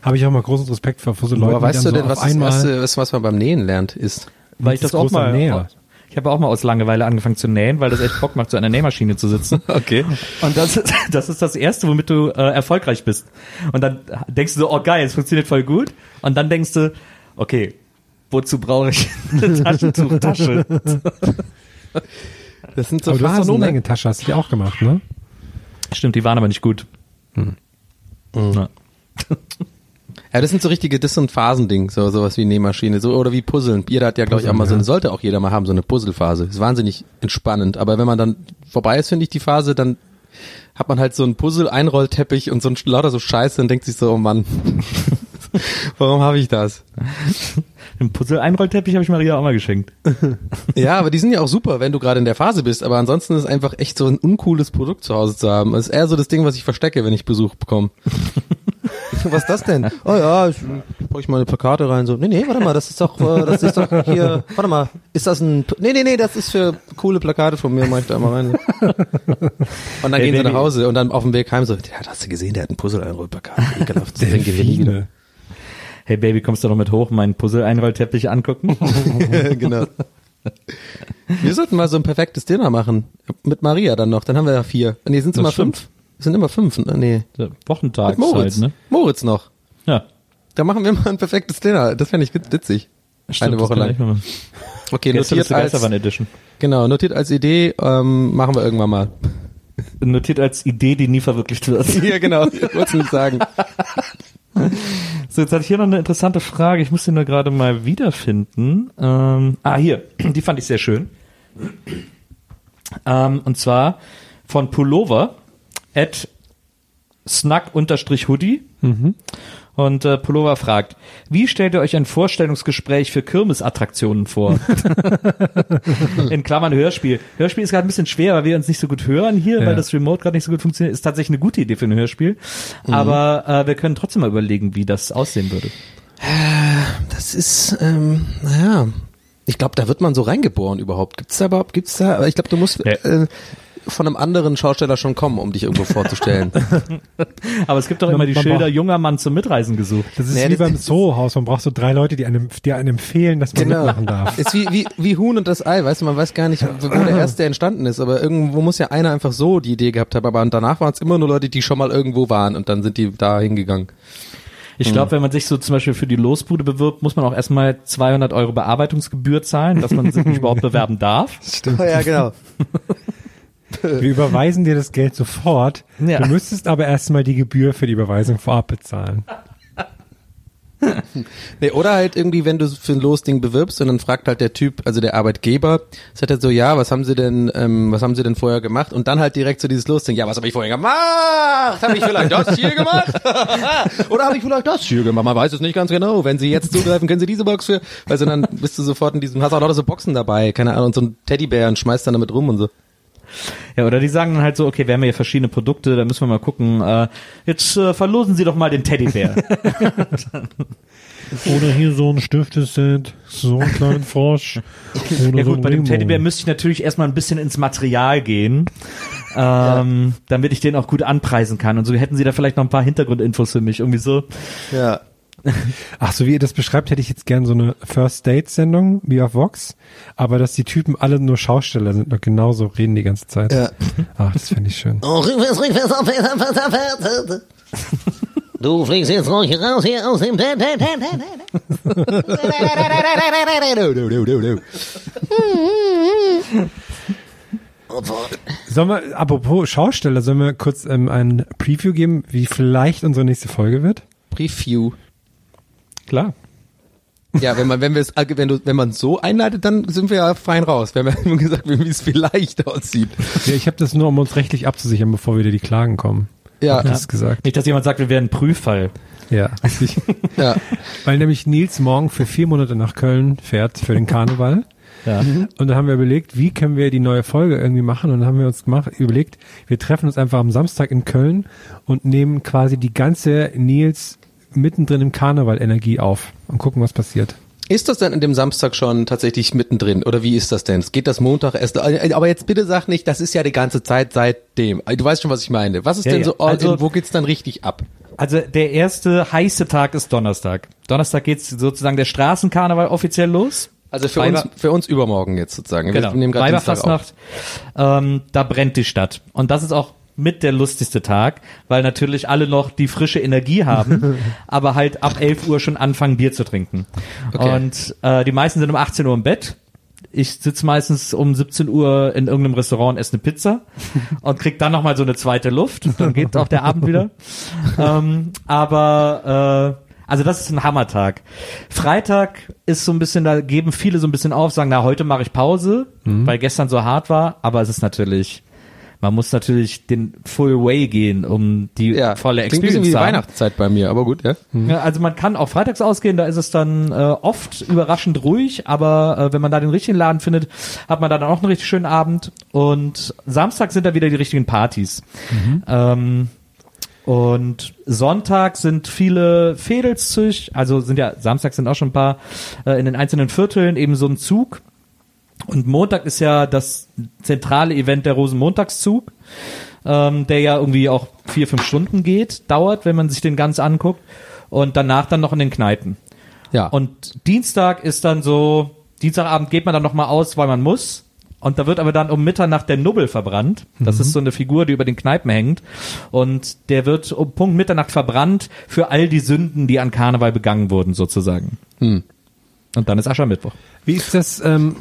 Habe ich auch mal großen Respekt vor, vor so Leuten, Aber weißt die du denn, so was das einmal erste, was, man beim Nähen lernt, ist? weil ich das das auch mal Näher. Ich habe auch mal aus Langeweile angefangen zu nähen, weil das echt Bock macht, so an der Nähmaschine zu sitzen. Okay. Und das ist, das ist das Erste, womit du äh, erfolgreich bist. Und dann denkst du so, oh geil, es funktioniert voll gut. Und dann denkst du, okay, wozu brauche ich eine Taschentuchtasche? Das sind so Aber du hast eine Phasen, ne? Umhängetasche, hast du die auch gemacht, ne? Stimmt, die waren aber nicht gut. Ja. Ja, das sind so richtige, so ein Phasending, so sowas wie Nähmaschine, so oder wie Puzzeln. Jeder hat ja, glaube ich, auch mal so eine, sollte auch jeder mal haben, so eine Puzzlephase. Ist wahnsinnig entspannend. Aber wenn man dann vorbei ist, finde ich die Phase, dann hat man halt so einen Puzzle, Einrollteppich und so ein lauter so Scheiße und denkt sich so, oh Mann. Warum habe ich das? Den Puzzle-Einrollteppich habe ich Maria auch mal geschenkt. Ja, aber die sind ja auch super, wenn du gerade in der Phase bist. Aber ansonsten ist es einfach echt so ein uncooles Produkt zu Hause zu haben. Das ist eher so das Ding, was ich verstecke, wenn ich Besuch bekomme. was ist das denn? Oh ja, ich brauche ich mal eine Plakate rein. So, nee, nee, warte mal, das ist doch, äh, das ist doch hier, warte mal, ist das ein, nee, nee, nee, das ist für coole Plakate von mir, mach ich da mal rein. Und dann Ey, gehen sie nach Hause und dann auf dem Weg heim so, ja, hast du gesehen, der hat ein Puzzle-Einrollplakat. Ekelhaft. Das denke ich nie wieder. Delfine. Hey Baby, kommst du noch mit hoch, meinen Puzzle-Einrollteppich angucken? genau. Wir sollten mal so ein perfektes Dinner machen. Mit Maria dann noch. Dann haben wir ja vier. Nee, sind es immer stimmt. fünf? Es sind immer fünf. ne? Nee. Wochentags Moritz. halt, ne? Moritz noch. Ja. Da machen wir mal ein perfektes Dinner. Das fände ich wit- witzig. Stimmt, Eine Woche lang. Okay, Gestern notiert als, Edition. genau, notiert als Idee, ähm, machen wir irgendwann mal. Notiert als Idee, die nie verwirklicht wird. ja, genau. Ich wollte es nicht sagen. So, jetzt hatte ich hier noch eine interessante Frage. Ich muss die nur gerade mal wiederfinden. Ähm, ah, hier. Die fand ich sehr schön. Ähm, und zwar von Pullover at snack-hoodie. Und äh, Pullover fragt, wie stellt ihr euch ein Vorstellungsgespräch für Kirmesattraktionen vor? In Klammern Hörspiel. Hörspiel ist gerade ein bisschen schwer, weil wir uns nicht so gut hören hier, Ja. weil das Remote gerade nicht so gut funktioniert. Ist tatsächlich eine gute Idee für ein Hörspiel. Aber äh, wir können trotzdem mal überlegen, wie das aussehen würde. Das ist, ähm, naja. Ich glaube, da wird man so reingeboren überhaupt. Gibt's da überhaupt, gibt's da, aber ich glaube, du musst Ja. äh, von einem anderen Schausteller schon kommen, um dich irgendwo vorzustellen. Aber es gibt doch immer die man Schilder, junger Mann zum Mitreisen gesucht. Das ist Nee, wie das- beim Soho-Haus. Man braucht so drei Leute, die einem, die einem empfehlen, dass man mitmachen darf. Ist wie, wie, wie Huhn und das Ei, weißt du, man weiß gar nicht, wo der erste entstanden ist, aber irgendwo muss ja einer einfach so die Idee gehabt haben, aber danach waren es immer nur Leute, die schon mal irgendwo waren und dann sind die da hingegangen. Ich glaube, wenn man sich so zum Beispiel für die Losbude bewirbt, muss man auch erstmal 200 Euro Bearbeitungsgebühr zahlen, dass man sich überhaupt bewerben darf. Stimmt. ja, genau. Wir überweisen dir das Geld sofort. Ja. Du müsstest aber erstmal die Gebühr für die Überweisung vorab bezahlen. Nee, oder halt irgendwie, wenn du für ein Losding bewirbst und dann fragt halt der Typ, also der Arbeitgeber, sagt er so, ja, was haben sie denn, ähm, was haben sie denn vorher gemacht? Und dann halt direkt so dieses Losding, ja, was habe ich vorher gemacht? Habe ich vielleicht das hier gemacht? oder habe ich vielleicht das hier gemacht? Man weiß es nicht ganz genau. Wenn sie jetzt zugreifen, können sie diese Box für, weil dann bist du sofort in diesem, hast auch lauter so Boxen dabei, keine Ahnung, und so ein Teddybär und schmeißt dann damit rum und so. Ja, oder die sagen dann halt so, okay, wir haben hier verschiedene Produkte, da müssen wir mal gucken. Äh, jetzt äh, verlosen Sie doch mal den Teddybär. Oder hier so ein Stifteset, so einen kleinen Frosch. Oder ja so gut, ein bei dem. Teddybär müsste ich natürlich erstmal ein bisschen ins Material gehen, ähm, damit ich den auch gut anpreisen kann. Und so hätten Sie da vielleicht noch ein paar Hintergrundinfos für mich, irgendwie so. Ja. Ach, so wie ihr das beschreibt, hätte ich jetzt gern so eine First Date Sendung wie auf Vox, aber dass die Typen alle nur Schausteller sind und genauso reden die ganze Zeit. Ja. Ach, das finde ich schön. Oh, rückwärts, rückwärts, aufwärts, aufwärts, aufwärts. Du fliegst jetzt ruhig raus hier aus dem... Sollen wir, apropos Schausteller, sollen wir kurz ähm, ein Preview geben, wie vielleicht unsere nächste Folge wird? Preview. Klar. Ja, wenn man, wenn wir es, wenn du, wenn man so einleitet, dann sind wir ja fein raus. Wir haben ja nur gesagt, wie es vielleicht aussieht. Ja, ich habe das nur, um uns rechtlich abzusichern, bevor wieder die Klagen kommen. Ja, Das ist gesagt. Nicht, dass jemand sagt, wir wären ein Prüffall. Ja, richtig. ja. Weil nämlich Nils morgen für vier Monate nach Köln fährt für den Karneval. Ja. Und da haben wir überlegt, wie können wir die neue Folge irgendwie machen? Und dann haben wir uns gemacht, überlegt, wir treffen uns einfach am Samstag in Köln und nehmen quasi die ganze Nils mittendrin im Karneval Energie auf und gucken, was passiert. Ist das denn an dem Samstag schon tatsächlich mittendrin? Oder wie ist das denn? Es geht das Montag erst. Aber jetzt bitte sag nicht, das ist ja die ganze Zeit seitdem. Du weißt schon, was ich meine. Was ist Ja, denn so all Also- in? Wo geht's dann richtig ab? Also der erste heiße Tag ist Donnerstag. Donnerstag geht's sozusagen der Straßenkarneval offiziell los. Also für Weiber- uns, für uns übermorgen jetzt sozusagen. Genau. Wir nehmen. Weiberfastnacht, ähm, da brennt die Stadt. Und das ist auch mit der lustigste Tag, weil natürlich alle noch die frische Energie haben, aber halt ab 11 Uhr schon anfangen, Bier zu trinken. Okay. Und äh, die meisten sind um 18 Uhr im Bett. Ich sitze meistens um 17 Uhr in irgendeinem Restaurant und esse eine Pizza und krieg dann nochmal so eine zweite Luft. Dann geht auch der Abend wieder. Ähm, aber äh, also das ist ein Hammertag. Freitag ist so ein bisschen, da geben viele so ein bisschen auf, sagen, na, heute mache ich Pause, weil gestern so hart war, aber es ist natürlich, Man muss natürlich den Full Way gehen, um die Ja, volle Experience wie die zu haben. Weihnachtszeit bei mir, aber gut, ja. Ja, also man kann auch freitags ausgehen, da ist es dann äh, oft überraschend ruhig, aber äh, wenn man da den richtigen Laden findet, hat man dann auch einen richtig schönen Abend. Und Samstag sind da wieder die richtigen Partys. Ähm, und Sonntag sind viele Fädelszüch, also sind ja, Samstag sind auch schon ein paar äh, in den einzelnen Vierteln eben so ein Zug. Und Montag ist ja das zentrale Event der Rosenmontagszug, ähm, der ja irgendwie auch vier, fünf Stunden geht, dauert, wenn man sich den ganz anguckt. Und danach dann noch in den Kneipen. Ja. Und Dienstag ist dann so, Dienstagabend geht man dann nochmal aus, weil man muss. Und da wird aber dann um Mitternacht der Nubbel verbrannt. Das ist so eine Figur, die über den Kneipen hängt. Und der wird um Punkt Mitternacht verbrannt für all die Sünden, die an Karneval begangen wurden, sozusagen. Hm. Und dann ist Aschermittwoch. Wie ist das, ähm,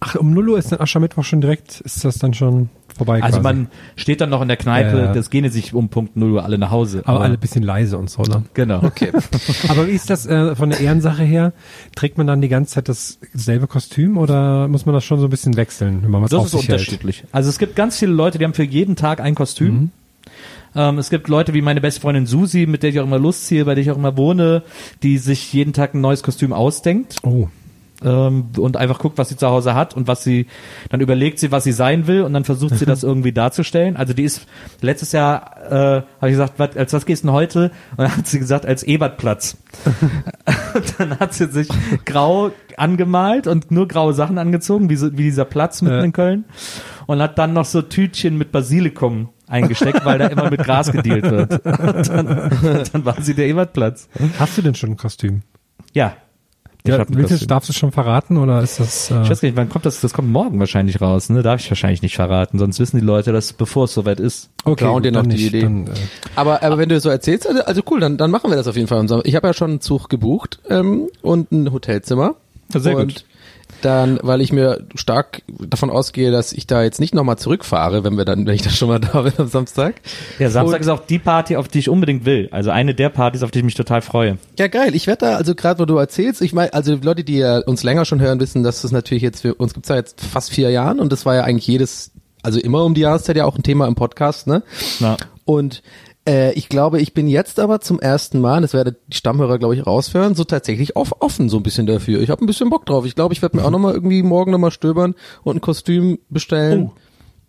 ach, um 0 Uhr ist dann Aschermittwoch schon direkt, ist das dann schon vorbei Also quasi? man steht dann noch in der Kneipe, Ja, ja. das gehen sich um Punkt 0 Uhr alle nach Hause. aber alle ein bisschen leise und so, ne? Genau. Okay. Aber wie ist das äh, von der Ehrensache her? Trägt man dann die ganze Zeit dasselbe Kostüm oder muss man das schon so ein bisschen wechseln, wenn man was Das auf ist sich hält? unterschiedlich. Also es gibt ganz viele Leute, die haben für jeden Tag ein Kostüm. Mhm. Ähm, es gibt Leute wie meine beste Freundin Susi, mit der ich auch immer Lust ziehe, bei der ich auch immer wohne, die sich jeden Tag ein neues Kostüm ausdenkt Oh, ähm, und einfach guckt, was sie zu Hause hat und was sie, dann überlegt sie, was sie sein will und dann versucht sie das irgendwie darzustellen. Also die ist, letztes Jahr äh, habe ich gesagt, was, als was gehst du denn heute? Und dann hat sie gesagt, als Ebertplatz. dann hat sie sich grau angemalt und nur graue Sachen angezogen, wie, so, wie dieser Platz mitten Ja. in Köln und hat dann noch so Tütchen mit Basilikum eingesteckt, weil da immer mit Gras gedealt wird. Und dann, dann war sie der Ebertplatz. hast du denn schon ein Kostüm? Ja. Ich Ja, willst darfst du schon verraten oder ist das? Äh, Ich weiß gar nicht, wann kommt das? Das kommt morgen wahrscheinlich raus, ne? Darf ich wahrscheinlich nicht verraten, sonst wissen die Leute das, bevor es soweit ist. okay, klauen dir noch die nicht, Idee. Dann, äh, Aber, aber wenn du so erzählst, also, also cool, dann, dann machen wir das auf jeden Fall. Ich habe ja schon einen Zug gebucht ähm, und ein Hotelzimmer. Sehr und gut. Dann, weil ich mir stark davon ausgehe, dass ich da jetzt nicht nochmal zurückfahre, wenn wir dann, wenn ich dann schon mal da bin am Samstag. Ja, Samstag Und- ist auch die Party, auf die ich unbedingt will. Also eine der Partys, auf die ich mich total freue. Ja, geil. Ich werde da, also gerade wo du erzählst, ich meine, also Leute, die ja uns länger schon hören, wissen, dass das natürlich jetzt für uns gibt's ja jetzt fast vier Jahren und das war ja eigentlich jedes, also immer um die Jahreszeit ja auch ein Thema im Podcast, ne? Na. Und äh, ich glaube, ich bin jetzt aber zum ersten Mal, das werde die Stammhörer, glaube ich, raushören, so tatsächlich auf, offen so ein bisschen dafür. Ich habe ein bisschen Bock drauf. Ich glaube, ich werde mir auch nochmal irgendwie morgen nochmal stöbern und ein Kostüm bestellen.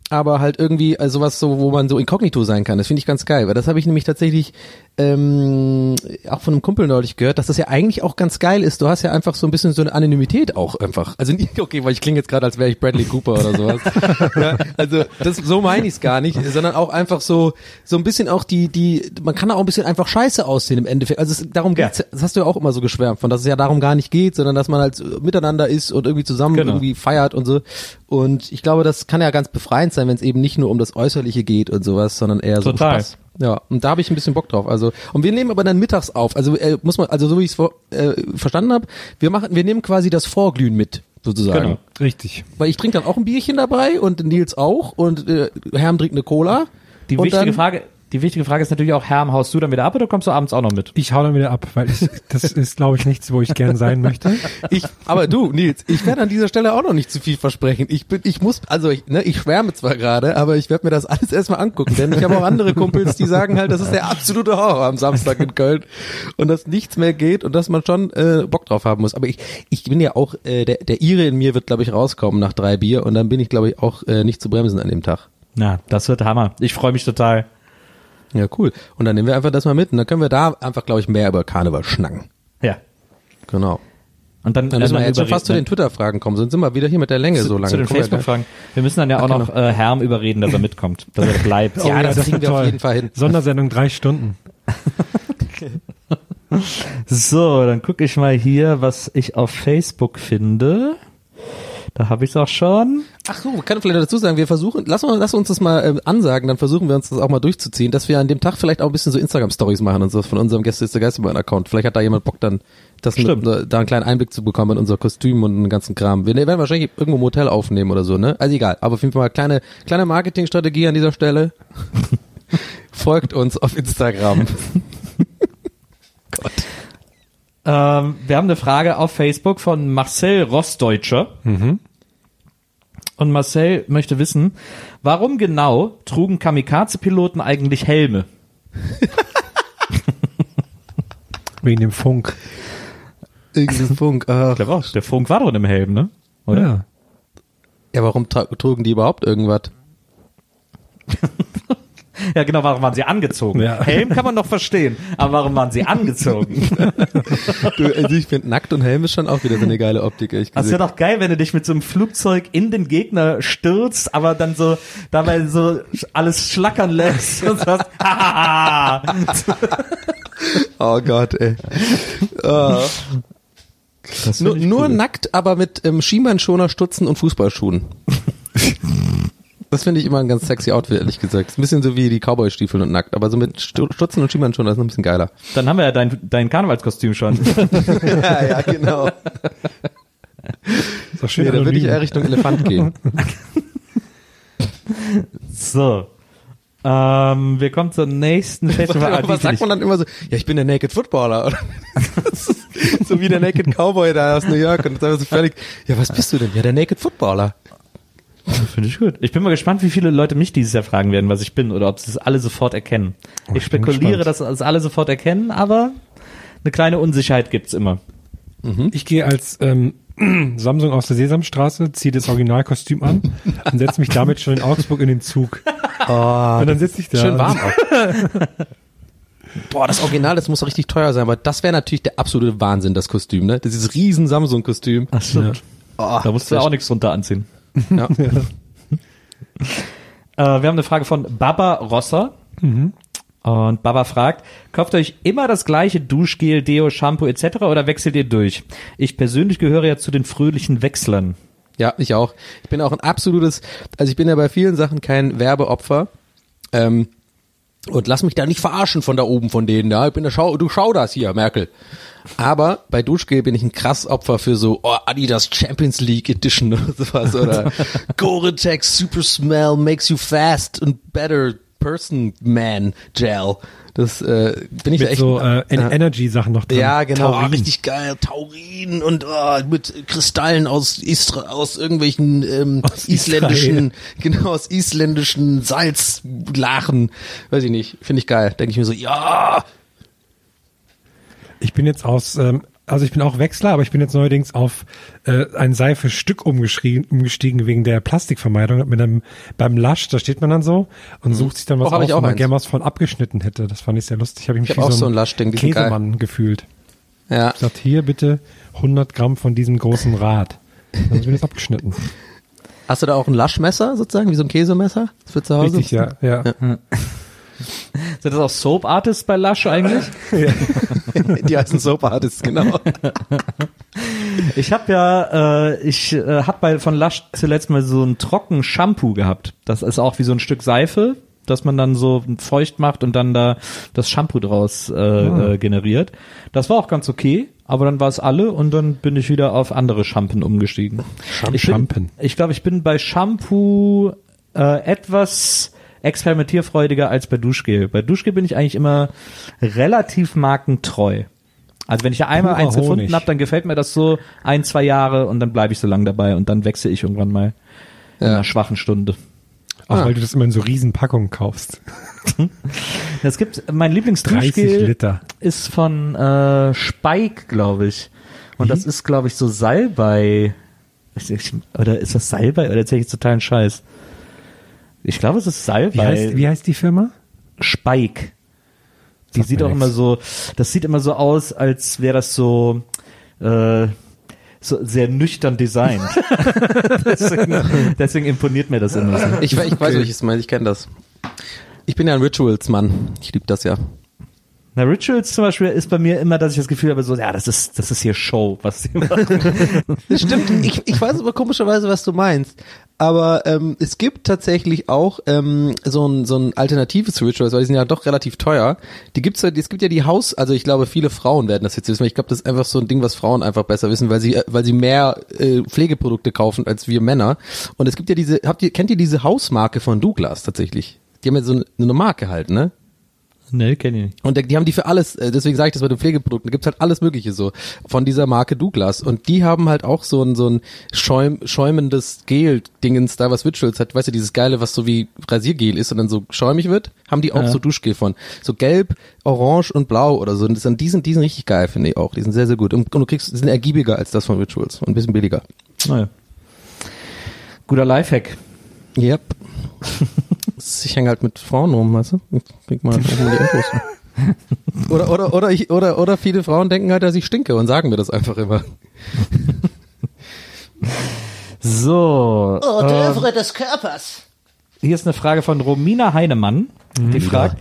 Aber halt irgendwie also sowas so, wo man so inkognito sein kann. Das finde ich ganz geil, weil das habe ich nämlich tatsächlich ähm, auch von einem Kumpel neulich gehört, dass das ja eigentlich auch ganz geil ist. Du hast ja einfach so ein bisschen so eine Anonymität auch einfach. Also nicht, okay, weil ich klinge jetzt gerade, als wäre ich Bradley Cooper oder sowas. ja, also das, so meine ich es gar nicht, sondern auch einfach so so ein bisschen auch die die man kann auch ein bisschen einfach scheiße aussehen im Endeffekt. Also es, darum geht's. Das hast du ja auch immer so geschwärmt von, dass es ja darum gar nicht geht, sondern dass man halt miteinander ist und irgendwie zusammen Genau. irgendwie feiert und so. Und ich glaube, das kann ja ganz befreiend sein, wenn es eben nicht nur um das Äußerliche geht und sowas, sondern eher so um Total. Spaß. Ja, und da habe ich ein bisschen Bock drauf. Also und wir nehmen aber dann mittags auf. Also äh, muss man, also so wie ich es äh, verstanden habe, wir machen, wir nehmen quasi das Vorglühen mit sozusagen. Genau. richtig. Weil ich trinke dann auch ein Bierchen dabei und Nils auch und äh, Herm trinkt eine Cola. Die wichtige dann, Frage, die wichtige Frage ist natürlich auch, Herm, haust du dann wieder ab oder kommst du abends auch noch mit? Ich hau dann wieder ab, weil ich, das ist, glaube ich, nichts, wo ich gern sein möchte. Ich, aber du, Nils, ich werde an dieser Stelle auch noch nicht zu viel versprechen. Ich bin, ich muss, also ich, ne, ich schwärme zwar gerade, aber ich werde mir das alles erstmal angucken, denn ich habe auch andere Kumpels, die sagen halt, das ist der absolute Horror am Samstag in Köln und dass nichts mehr geht und dass man schon äh, Bock drauf haben muss. Aber ich, ich bin ja auch, äh, der, der Ire in mir wird, glaube ich, rauskommen nach drei Bier und dann bin ich, glaube ich, auch äh, nicht zu bremsen an dem Tag. Na, das wird Hammer. Ich freue mich total. Ja, cool. Und dann nehmen wir einfach das mal mit und dann können wir da einfach, glaube ich, mehr über Karneval schnacken. Ja. Genau. Und dann, Dann müssen wir äh, jetzt schon fast zu den Twitter-Fragen kommen, sonst sind wir wieder hier mit der Länge zu, so lange. zu den Facebook-Fragen. Wir müssen dann ja auch Ach, noch äh, Herm überreden, dass er mitkommt, dass er bleibt. Ja, Oh das kriegen wird wir auf toll. jeden Fall hin. Sondersendung drei Stunden. So, dann gucke ich mal hier, was ich auf Facebook finde. Da habe ich es auch schon. Ach so, kann ich vielleicht dazu sagen, wir versuchen, lass, mal, lass uns das mal ähm, ansagen, dann versuchen wir uns das auch mal durchzuziehen, dass wir an dem Tag vielleicht auch ein bisschen so Instagram-Stories machen und so von unserem Gäste ist der Geisterbahn-Account. Vielleicht hat da jemand Bock dann, das mit, da einen kleinen Einblick zu bekommen in unser Kostüm und den ganzen Kram. Wir werden wahrscheinlich irgendwo im Hotel aufnehmen oder so, ne? Also egal, aber auf jeden Fall kleine, kleine Marketingstrategie an dieser Stelle. Folgt uns auf Instagram. Ähm, wir haben eine Frage auf Facebook von Marcel Rossdeutscher. Und Marcel möchte wissen, warum genau trugen Kamikaze-Piloten eigentlich Helme? Wegen dem Funk. Irgendein Funk. Ach. Ich glaube auch, der Funk war doch in einem Helm, ne? Oder? Ja. Ja, warum trugen die überhaupt irgendwas? Ja, genau, warum waren sie angezogen? Ja. Helm kann man noch verstehen, aber warum waren sie angezogen? Du, also ich finde nackt und Helm ist schon auch wieder so eine geile Optik, ehrlich Das gesagt. wäre doch geil, wenn du dich mit so einem Flugzeug in den Gegner stürzt, aber dann so dabei so alles schlackern lässt und sagst, haha. Oh Gott, ey. Ah. Das Nur, nur nackt, aber mit ähm, Schienbeinschoner, Stutzen und Fußballschuhen. Das finde ich immer ein ganz sexy Outfit, ehrlich gesagt. Ist ein bisschen so wie die Cowboy-Stiefel und nackt, aber so mit Stu- Stutzen und Schienbeinschoner ist noch ein bisschen geiler. Dann haben wir ja dein, dein Karnevalskostüm schon. Ja, ja, genau. Ist doch schön Nee, da würde ich eher Richtung Elefant gehen. So. Ähm, wir kommen zur nächsten Festival. Ah, Was finde sagt man dann immer so? Ja, ich bin der Naked Footballer. Das ist so wie der Naked Cowboy da aus New York und dann so völlig, ja, was bist du denn? Ja, der Naked Footballer. Finde ich gut. Ich bin mal gespannt, wie viele Leute mich dieses Jahr fragen werden, was ich bin, oder ob sie es alle sofort erkennen. ich ich bin spekuliere, dass es alle sofort erkennen, aber eine kleine Unsicherheit gibt's immer. Ich gehe als ähm, Samsung aus der Sesamstraße, ziehe das Originalkostüm an und setze mich damit schon in Augsburg in den Zug. und dann sitze ich da. Schön warm auch. Boah, das Original, das muss doch richtig teuer sein, aber das wäre natürlich der absolute Wahnsinn, das Kostüm, ne? Das ist riesen Samsung-Kostüm. Ach stimmt. Oh, Da musst du auch nichts drunter anziehen. Ja. Äh, wir haben eine Frage von Baba Rosser. Und Baba fragt, kauft euch immer das gleiche Duschgel, Deo, Shampoo etc. oder wechselt ihr durch? Ich persönlich gehöre ja zu den fröhlichen Wechslern. Ja, ich auch. Ich bin auch ein absolutes, also ich bin ja bei vielen Sachen kein Werbeopfer. Ähm, und lass mich da nicht verarschen von da oben von denen, ja. Ich bin der Schau, du schau das hier, Merkel. Aber bei Duschgel bin ich ein krass Opfer für so oh, Adidas Champions League Edition oder sowas oder Gore-Tex Super Smell makes you fast and better person man Gel. Das äh, bin ich Mit echt so äh. Energy-Sachen noch drin. ja, genau, Taurin. richtig geil. Taurin und oh, mit Kristallen aus Istra aus irgendwelchen ähm, Aus isländischen, genau, aus isländischen Salzlachen. Weiß ich nicht. Finde ich geil. Denke ich mir so, ja. Ich bin jetzt aus, ähm, also ich bin auch Wechsler, aber ich bin jetzt neuerdings auf äh, ein Seifestück umgeschrieben, umgestiegen wegen der Plastikvermeidung. Mit einem, beim Lush, da steht man dann so und sucht sich dann was Oh, hab aus, wo man gerne was von abgeschnitten hätte. Das fand ich sehr lustig. Habe ich mich Ich hab wie auch so so ein ein Lush-Ding, die sind geil. Käsemann gefühlt. Ja. Ich sagte, hier bitte 100 Gramm von diesem großen Rad. Dann wird das abgeschnitten. Hast du da auch ein Laschmesser sozusagen, wie so ein Käsemesser? Das für zu Hause? Richtig, ja. ja. Sind das auch Soap Artists bei Lush eigentlich? Die heißen Soap Artists, genau. Ich habe ja, äh, ich äh, habe bei von Lush zuletzt mal so ein trocken Shampoo gehabt. Das ist auch wie so ein Stück Seife, dass man dann so feucht macht und dann da das Shampoo draus äh, äh, generiert. Das war auch ganz okay, aber dann war es alle und dann bin ich wieder auf andere Shampoo umgestiegen. ich bin, ich glaube, ich bin bei Shampoo äh, etwas experimentierfreudiger als bei Duschgel. Bei Duschgel bin ich eigentlich immer relativ markentreu. Also wenn ich ja einmal Purer eins gefunden Honig. habe, dann gefällt mir das so ein, zwei Jahre und dann bleibe ich so lange dabei und dann wechsle ich irgendwann mal in Ja. einer schwachen Stunde. Auch Ah. weil du das immer in so riesen Packungen kaufst. Es gibt mein 30 Lieblingsduschgel Liter. ist von äh, Spike, glaube ich. Und das ist, glaube ich, so Salbei. Oder ist das Salbei oder erzähle ich jetzt totalen Scheiß? Ich glaube, es ist Salbei. Wie heißt, wie heißt die Firma? Spike. Die Sagt sieht auch nix. immer so, das sieht immer so aus, als wäre das so, äh, so sehr nüchtern designt. deswegen, deswegen imponiert mir das immer so. Ich, ich weiß, welches meinst, ich kenne das. Ich bin ja ein Rituals-Mann. Ich liebe das ja. Na, Rituals zum Beispiel ist bei mir immer, dass ich das Gefühl habe, so, ja, das ist, das ist hier Show, was die machen. Das stimmt. Ich, ich weiß aber komischerweise, was du meinst. Aber ähm, es gibt tatsächlich auch ähm, so ein so ein alternatives Rituals, weil die sind ja doch relativ teuer. Die gibt's ja, es gibt ja die Haus, also ich glaube, viele Frauen werden das jetzt wissen. weil Ich glaube, das ist einfach so ein Ding, was Frauen einfach besser wissen, weil sie äh, weil sie mehr äh, Pflegeprodukte kaufen als wir Männer. Und es gibt ja diese, habt ihr kennt ihr diese Hausmarke von Douglas tatsächlich? Die haben ja so eine, eine Marke halt, ne? Nee, kenne ich nicht. Und die haben die für alles, äh, deswegen sage ich das bei den Pflegeprodukten, da gibt's halt alles mögliche so von dieser Marke Douglas. Und die haben halt auch so ein, so ein schäum, schäumendes Gel-Dingens da, was Rituals hat, weißt du, dieses geile, was so wie Rasiergel ist und dann so schäumig wird, haben die auch so Duschgel von. So gelb, orange und blau oder so. Und das sind, die, sind, die sind richtig geil, finde ich auch. Die sind sehr, sehr gut. Und, und du kriegst, die sind ergiebiger als das von Rituals und ein bisschen billiger. Naja. Guter Lifehack. Yep. ich hänge halt mit Frauen rum, weißt du? Ich krieg mal, mal die Infos. oder, oder, oder, ich, oder, oder viele Frauen denken halt, dass ich stinke und sagen mir das einfach immer. So. Oh, äh, Dörfere des Körpers. hier ist eine Frage von Romina Heinemann, die fragt,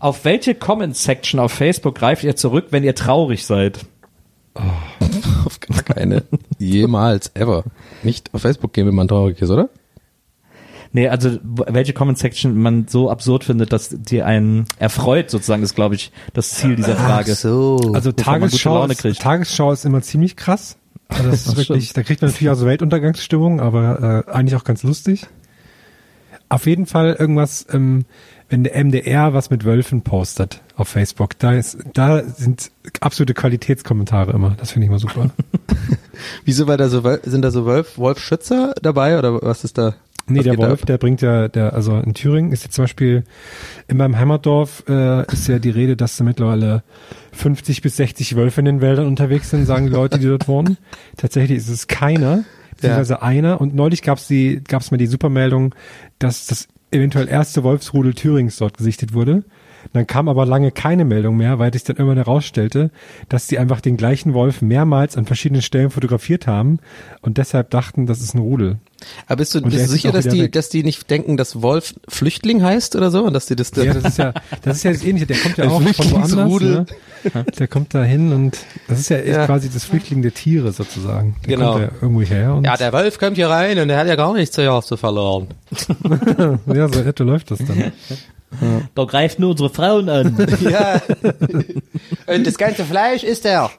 auf welche Comment-Section auf Facebook greift ihr zurück, wenn ihr traurig seid? Auf gar keine. Jemals, ever. Nicht auf Facebook gehen, wenn man traurig ist, oder? Nee, also welche Comment-Section man so absurd findet, dass die einen erfreut, sozusagen, ist, glaube ich, das Ziel dieser Frage. so. Also Wovon man gute Tagesschau Laune ist. Tagesschau ist immer ziemlich krass. Also das ist wirklich, da kriegt man natürlich auch so Weltuntergangsstimmung, aber äh, eigentlich auch ganz lustig. Auf jeden Fall irgendwas, ähm, wenn der MDR was mit Wölfen postet auf Facebook, da ist, da sind absolute Qualitätskommentare immer. Das finde ich immer super. Wieso, weil da so, sind da so Wolf, Wolf Schützer dabei oder was ist da? Nee, was der Wolf, ab? der bringt ja, der, also in Thüringen ist jetzt zum Beispiel in meinem Heimatdorf äh, ist ja die Rede, dass da mittlerweile 50 bis 60 Wölfe in den Wäldern unterwegs sind, sagen die Leute, die dort wohnen. Tatsächlich ist es keiner, beziehungsweise einer. Und neulich gab es die, gab es mal die Supermeldung, dass das eventuell erste Wolfsrudel Thürings dort gesichtet wurde. Dann kam aber lange keine Meldung mehr, weil sich dann irgendwann herausstellte, dass die einfach den gleichen Wolf mehrmals an verschiedenen Stellen fotografiert haben und deshalb dachten, das ist ein Rudel. Aber bist du, bist du sicher, dass die, weg. dass die nicht denken, dass Wolf Flüchtling heißt oder so? Und dass die das, Ja, das ist ja, das ist ja das Ähnliche. Der kommt ja auch von woanders. Ne? Der kommt da hin und das ist ja, Ja. quasi das Flüchtling der Tiere sozusagen. Der Genau. kommt ja irgendwo her und ja, der Wolf kommt hier rein und der hat ja gar nichts zu Hause verloren. ja, so etwa läuft das dann. Da greift nur unsere Frauen an. ja. Und das ganze Fleisch ist er.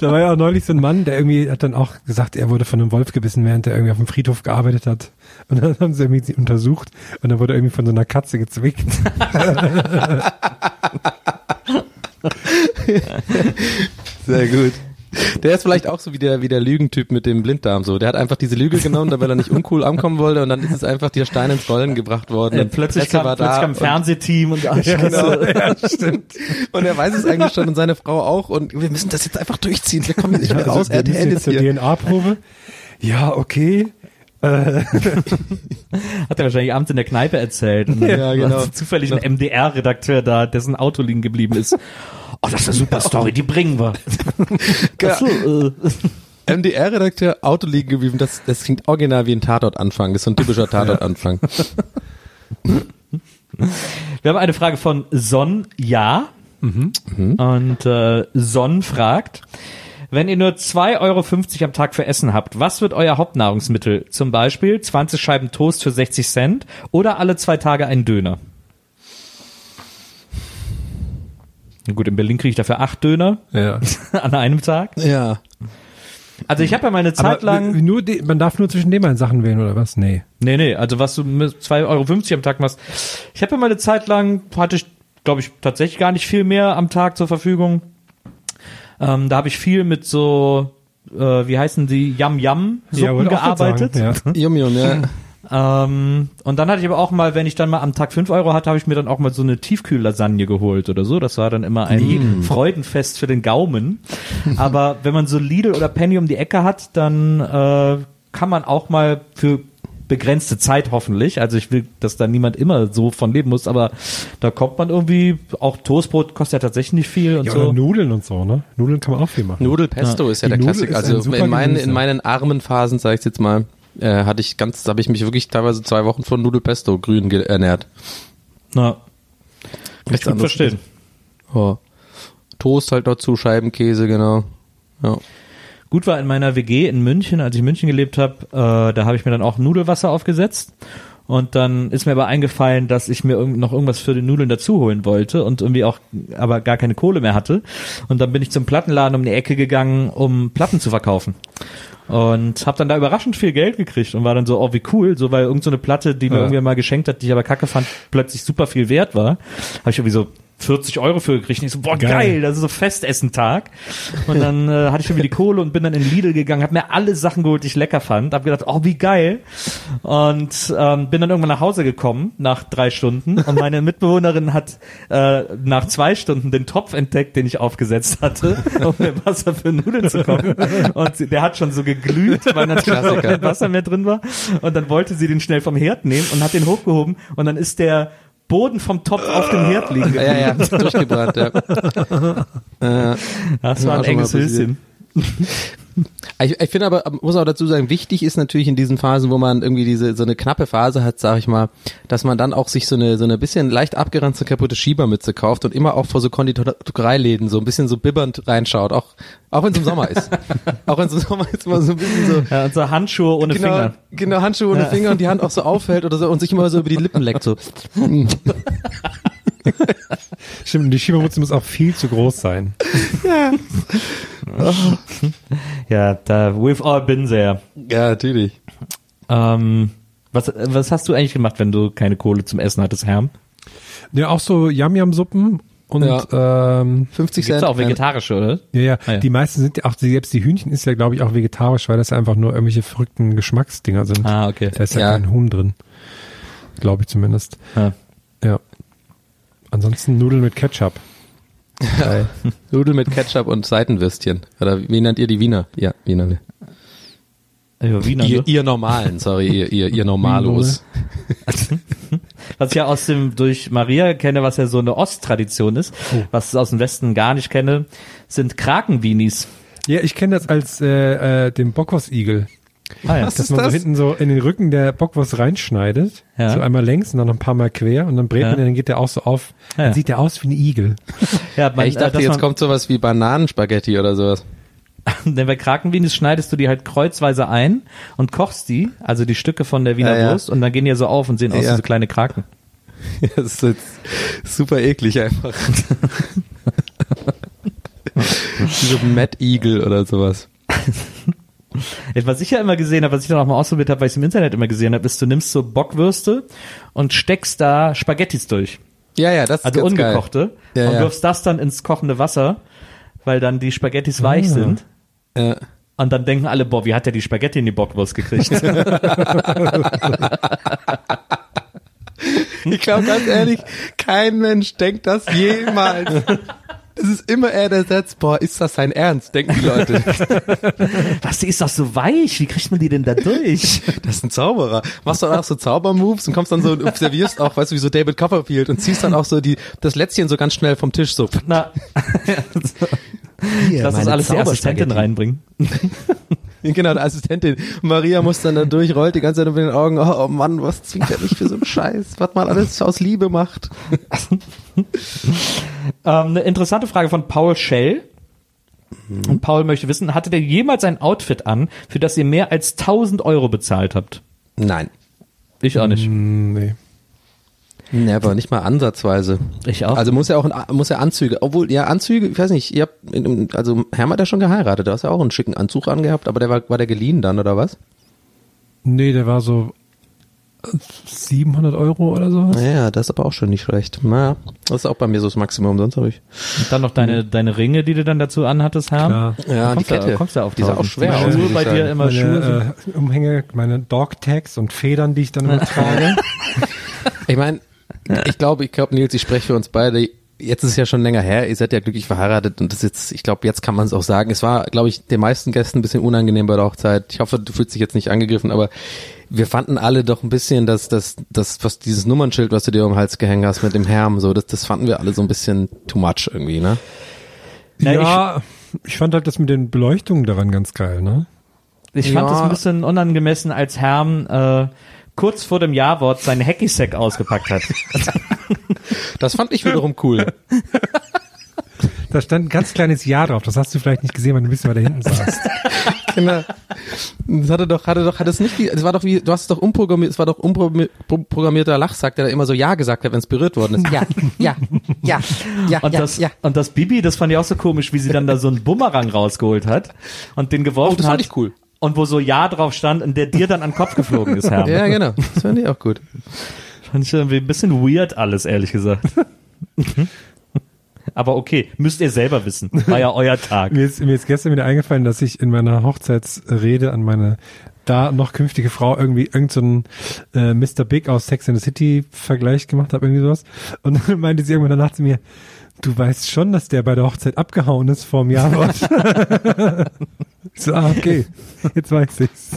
Da war ja auch neulich so ein Mann, der irgendwie hat dann auch gesagt, er wurde von einem Wolf gebissen, während er irgendwie auf dem Friedhof gearbeitet hat. Und dann haben sie irgendwie sie untersucht und dann wurde er irgendwie von so einer Katze gezwickt. Sehr gut. Der ist vielleicht auch so wie der, wie der Lügentyp mit dem Blinddarm so. Der hat einfach diese Lüge genommen, weil er nicht uncool ankommen wollte und dann ist es einfach der Stein ins Rollen gebracht worden. Äh, und plötzlich Presse kam, war plötzlich da kam Fernsehteam und, und Genau. ja, stimmt. und er weiß es eigentlich schon und seine Frau auch und wir müssen das jetzt einfach durchziehen. Wir kommen nicht mehr Also, raus. RTL jetzt zur. DNA-Probe. Ja, okay. Äh, hat er wahrscheinlich abends in der Kneipe erzählt. Und Ja, genau. zufällig ein MDR-Redakteur da, dessen Auto liegen geblieben ist. Oh, das ist eine super Story, die bringen wir. Ach so, äh. MDR-Redakteur Auto liegen geblieben. Das, das klingt original wie ein Tatort-Anfang. Das ist so ein typischer Tatort-Anfang. Wir haben eine Frage von Son Ja. Und äh, Son fragt, wenn ihr nur 2,50 Euro am Tag für Essen habt, was wird euer Hauptnahrungsmittel? Zum Beispiel 20 Scheiben Toast für 60 Cent oder alle zwei Tage ein Döner? Na Gut, in Berlin kriege ich dafür acht Döner ja. an einem Tag. Ja. Also ich habe ja meine Zeit Aber lang... nur die, man darf nur zwischen den beiden Sachen wählen, oder was? Nee. Nee, nee, also was du mit 2,50 Euro am Tag machst. Ich habe ja mal eine Zeit lang, hatte ich, glaube ich, tatsächlich gar nicht viel mehr am Tag zur Verfügung. Ähm, da habe ich viel mit so, äh, wie heißen die, Yam-Yam-Suppen grad gearbeitet. Sagen, ja. Yum, yum, ja. Ähm, und dann hatte ich aber auch mal, wenn ich dann mal am Tag 5 Euro hatte, habe ich mir dann auch mal so eine Tiefkühllasagne geholt oder so. Das war dann immer ein Freudenfest für den Gaumen. aber wenn man so Lidl oder Penny um die Ecke hat, dann äh, kann man auch mal für begrenzte Zeit hoffentlich, also ich will, dass da niemand immer so von leben muss, aber da kommt man irgendwie, auch Toastbrot kostet ja tatsächlich nicht viel und Ja, so. oder Nudeln und so, ne? Nudeln kann man auch viel machen. Nudelpesto ist ja Die der Nudel Klassiker. Also in meinen, in meinen armen Phasen, sag ich jetzt mal, äh, hatte ich ganz, habe ich mich wirklich teilweise zwei Wochen von Nudelpesto grün ernährt. Na, kann ich gut verstehen. Oh. Toast halt dazu, Scheibenkäse, genau. Ja. Gut war in meiner WG in München, als ich in München gelebt habe, äh, da habe ich mir dann auch Nudelwasser aufgesetzt. Und dann ist mir aber eingefallen, dass ich mir noch irgendwas für die Nudeln dazu holen wollte und irgendwie auch aber gar keine Kohle mehr hatte. Und dann bin ich zum Plattenladen um die Ecke gegangen, um Platten zu verkaufen. Und habe dann da überraschend viel Geld gekriegt und war dann so, oh wie cool, so weil irgend so eine Platte, die mir Ja. irgendwer mal geschenkt hat, die ich aber kacke fand, plötzlich super viel wert war. Habe ich irgendwie so 40 Euro für gekriegt. Und ich so, boah, geil, Geil. das ist so Festessentag. Und dann äh, hatte ich schon wieder die Kohle und bin dann in Lidl gegangen, habe mir alle Sachen geholt, die ich lecker fand. Hab gedacht, oh, wie geil. Und ähm, bin dann irgendwann nach Hause gekommen, nach drei Stunden. Und meine Mitbewohnerin hat äh, nach zwei Stunden den Topf entdeckt, den ich aufgesetzt hatte, um mir Wasser für Nudeln zu kochen. Und sie- der hat schon so geglüht, weil natürlich kein Wasser mehr drin war. Und dann wollte sie den schnell vom Herd nehmen und hat den hochgehoben. Und dann ist der Boden vom Topf auf dem Herd liegen Ja, ja, durchgebrannt, ja. Äh, Das war ein enges. Höschen. Ich, ich finde aber, muss auch dazu sagen, wichtig ist natürlich in diesen Phasen, wo man irgendwie diese so eine knappe Phase hat, sag ich mal, dass man dann auch sich so eine so eine bisschen leicht abgeranzte kaputte Schiebermütze kauft und immer auch vor so Konditoreiläden so ein bisschen so bibbernd reinschaut, auch auch wenn es im Sommer ist. auch wenn es im Sommer ist, immer so ein bisschen so Ja, und so Handschuhe ohne genau, Finger. genau Handschuhe ohne Finger und die Hand auch so aufhält oder so und sich immer so über die Lippen leckt so. Stimmt, und die Schiebermütze muss auch viel zu groß sein. Ja, da, we've all been there. Ja, natürlich. Ähm, was, was hast du eigentlich gemacht, wenn du keine Kohle zum Essen hattest, Herm? Ja, auch so Yam-Yam-Suppen und ähm, 50 Gibt's Cent. auch vegetarische, oder? ja, ja, Ah, ja. die meisten sind ja auch, selbst die Hühnchen ist ja, glaube ich, auch vegetarisch, weil das ja einfach nur irgendwelche verrückten Geschmacksdinger sind. Ah, okay. Da ist ja, Ja. kein Huhn drin. Glaube ich zumindest. Ja. Ja. Ansonsten Nudeln mit Ketchup. Nudeln mit Ketchup und Seitenwürstchen. Oder wie nennt ihr die Wiener? Ja, Wiener. Ja, Wiener, Ihr, ne? ihr Normalen, sorry, ihr, ihr, ihr Normalos. Was ich ja aus dem, durch Maria kenne, was ja so eine Osttradition ist, was ich aus dem Westen gar nicht kenne, sind Krakenwinis. Ja, ich kenne das als äh, äh, den Bockwurstigel. Ah, ja. Was Dass ist man das? so hinten so in den Rücken der Bockwurst reinschneidet. Ja. So einmal längs und dann noch ein paar Mal quer und dann brät Ja. man den, dann geht der auch so auf. Ja. Dann sieht der aus wie ein Igel. Ja, man, ich dachte, äh, dass jetzt kommt sowas wie Bananenspaghetti oder sowas. Denn bei Krakenwinis schneidest du die halt kreuzweise ein und kochst die, also die Stücke von der Wiener Ja, ja. Wurst, und dann gehen die ja so auf und sehen aus Ja. wie so kleine Kraken. Ja, das ist jetzt super eklig einfach. wie so ein Mad Eagle oder sowas. Was ich ja immer gesehen habe, was ich dann auch mal ausprobiert habe, weil ich es im Internet immer gesehen habe, ist, du nimmst so Bockwürste und steckst da Spaghettis durch. Ja, ja, das ist Also ungekochte. Ja, und ja. wirfst das dann ins kochende Wasser, weil dann die Spaghettis weich Ah. sind. geil. Ja. Und dann denken alle, boah, wie hat der die Spaghetti in die Bockwurst gekriegt? Ich glaube ganz ehrlich, kein Mensch denkt das jemals. Es ist immer eher der Satz, boah, ist das sein Ernst, denken die Leute. Was, die ist doch so weich, wie kriegt man die denn da durch? Das ist ein Zauberer. Machst du dann auch so Zaubermoves und kommst dann so und servierst auch, weißt du, wie so David Copperfield und ziehst dann auch so die, das Lätzchen so ganz schnell vom Tisch so. Na, Hier, lass uns alles die Assistentin reinbringen. Genau, die Assistentin. Maria muss dann da durch, rollt die ganze Zeit über den Augen. Oh, oh Mann, was zwingt er mich für so einen Scheiß? Was man alles aus Liebe macht. Ähm, eine interessante Frage von Paul Schell. Und Paul möchte wissen, hattet ihr jemals ein Outfit an, für das ihr mehr als 1000 Euro bezahlt habt? Nein. Ich auch nicht. Hm, nee. Never, nicht mal ansatzweise. Ich auch. Also muss ja auch ein, muss ja Anzüge, obwohl ja Anzüge, ich weiß nicht, ihr habt also Herr hat ja schon geheiratet, du hast ja auch einen schicken Anzug angehabt, aber der war war der geliehen dann oder was? Nee, der war so 700 Euro oder sowas. Naja, das ist aber auch schon nicht schlecht. Na, das ist auch bei mir so das Maximum, sonst habe ich. Und dann noch deine, deine Ringe, die du dann dazu anhattest, Herr. Ja, kommst die Du, Kette. kommst du auf Die sah auch 1000. schwer Die aus, Schuhe bei dir immer Schuhe. sind- Meine äh, Umhänge, meine Dog-Tags und Federn, die ich dann immer trage. Ich meine, ich glaube, ich glaube, Nils, ich spreche für uns beide. Jetzt ist es ja schon länger her, ihr seid ja glücklich verheiratet und das ist jetzt, ich glaube, jetzt kann man es auch sagen. Es war, glaube ich, den meisten Gästen ein bisschen unangenehm bei der Hochzeit. Ich hoffe, du fühlst dich jetzt nicht angegriffen, aber wir fanden alle doch ein bisschen, dass das, das, was dieses Nummernschild, was du dir um den Hals gehängt hast mit dem Herm, so, das, das fanden wir alle so ein bisschen too much irgendwie, ne? Ja, ich, fand halt das mit den Beleuchtungen daran ganz geil, ne? Ich fand Ja. es ein bisschen unangemessen, als Herm äh, kurz vor dem Ja-Wort seinen Hacky-Sack ausgepackt hat. Das fand ich wiederum cool. Da stand ein ganz kleines Ja drauf. Das hast du vielleicht nicht gesehen, weil du ein bisschen weiter hinten saßt. genau. Das hatte doch, hatte doch, hat es nicht, wie- es war doch wie, du hast es doch umprogrammiert, es war doch umprogrammierter Lachsack, der da immer so Ja gesagt hat, wenn es berührt worden ist. Ja, ja, ja, ja, Und, ja, das, ja. und das Bibi, das fand ich auch so komisch, wie sie dann da so einen Bumerang rausgeholt hat und den geworfen Oh, das hat. fand ich cool. Und wo so Ja drauf stand und der dir dann an den Kopf geflogen ist, Herm. Ja, genau. Das fand ich auch gut. Fand ich irgendwie ein bisschen weird alles, ehrlich gesagt. Aber okay, müsst ihr selber wissen. War ja euer Tag. Mir ist, mir ist gestern wieder eingefallen, dass ich in meiner Hochzeitsrede an meine da noch künftige Frau irgendwie irgendeinen so äh, Mr. Big aus Sex and the City Vergleich gemacht habe, irgendwie sowas. Und dann meinte sie irgendwann danach zu mir, du weißt schon, dass der bei der Hochzeit abgehauen ist vor dem Jahr. Ich so, ah, okay, jetzt weiß ich's.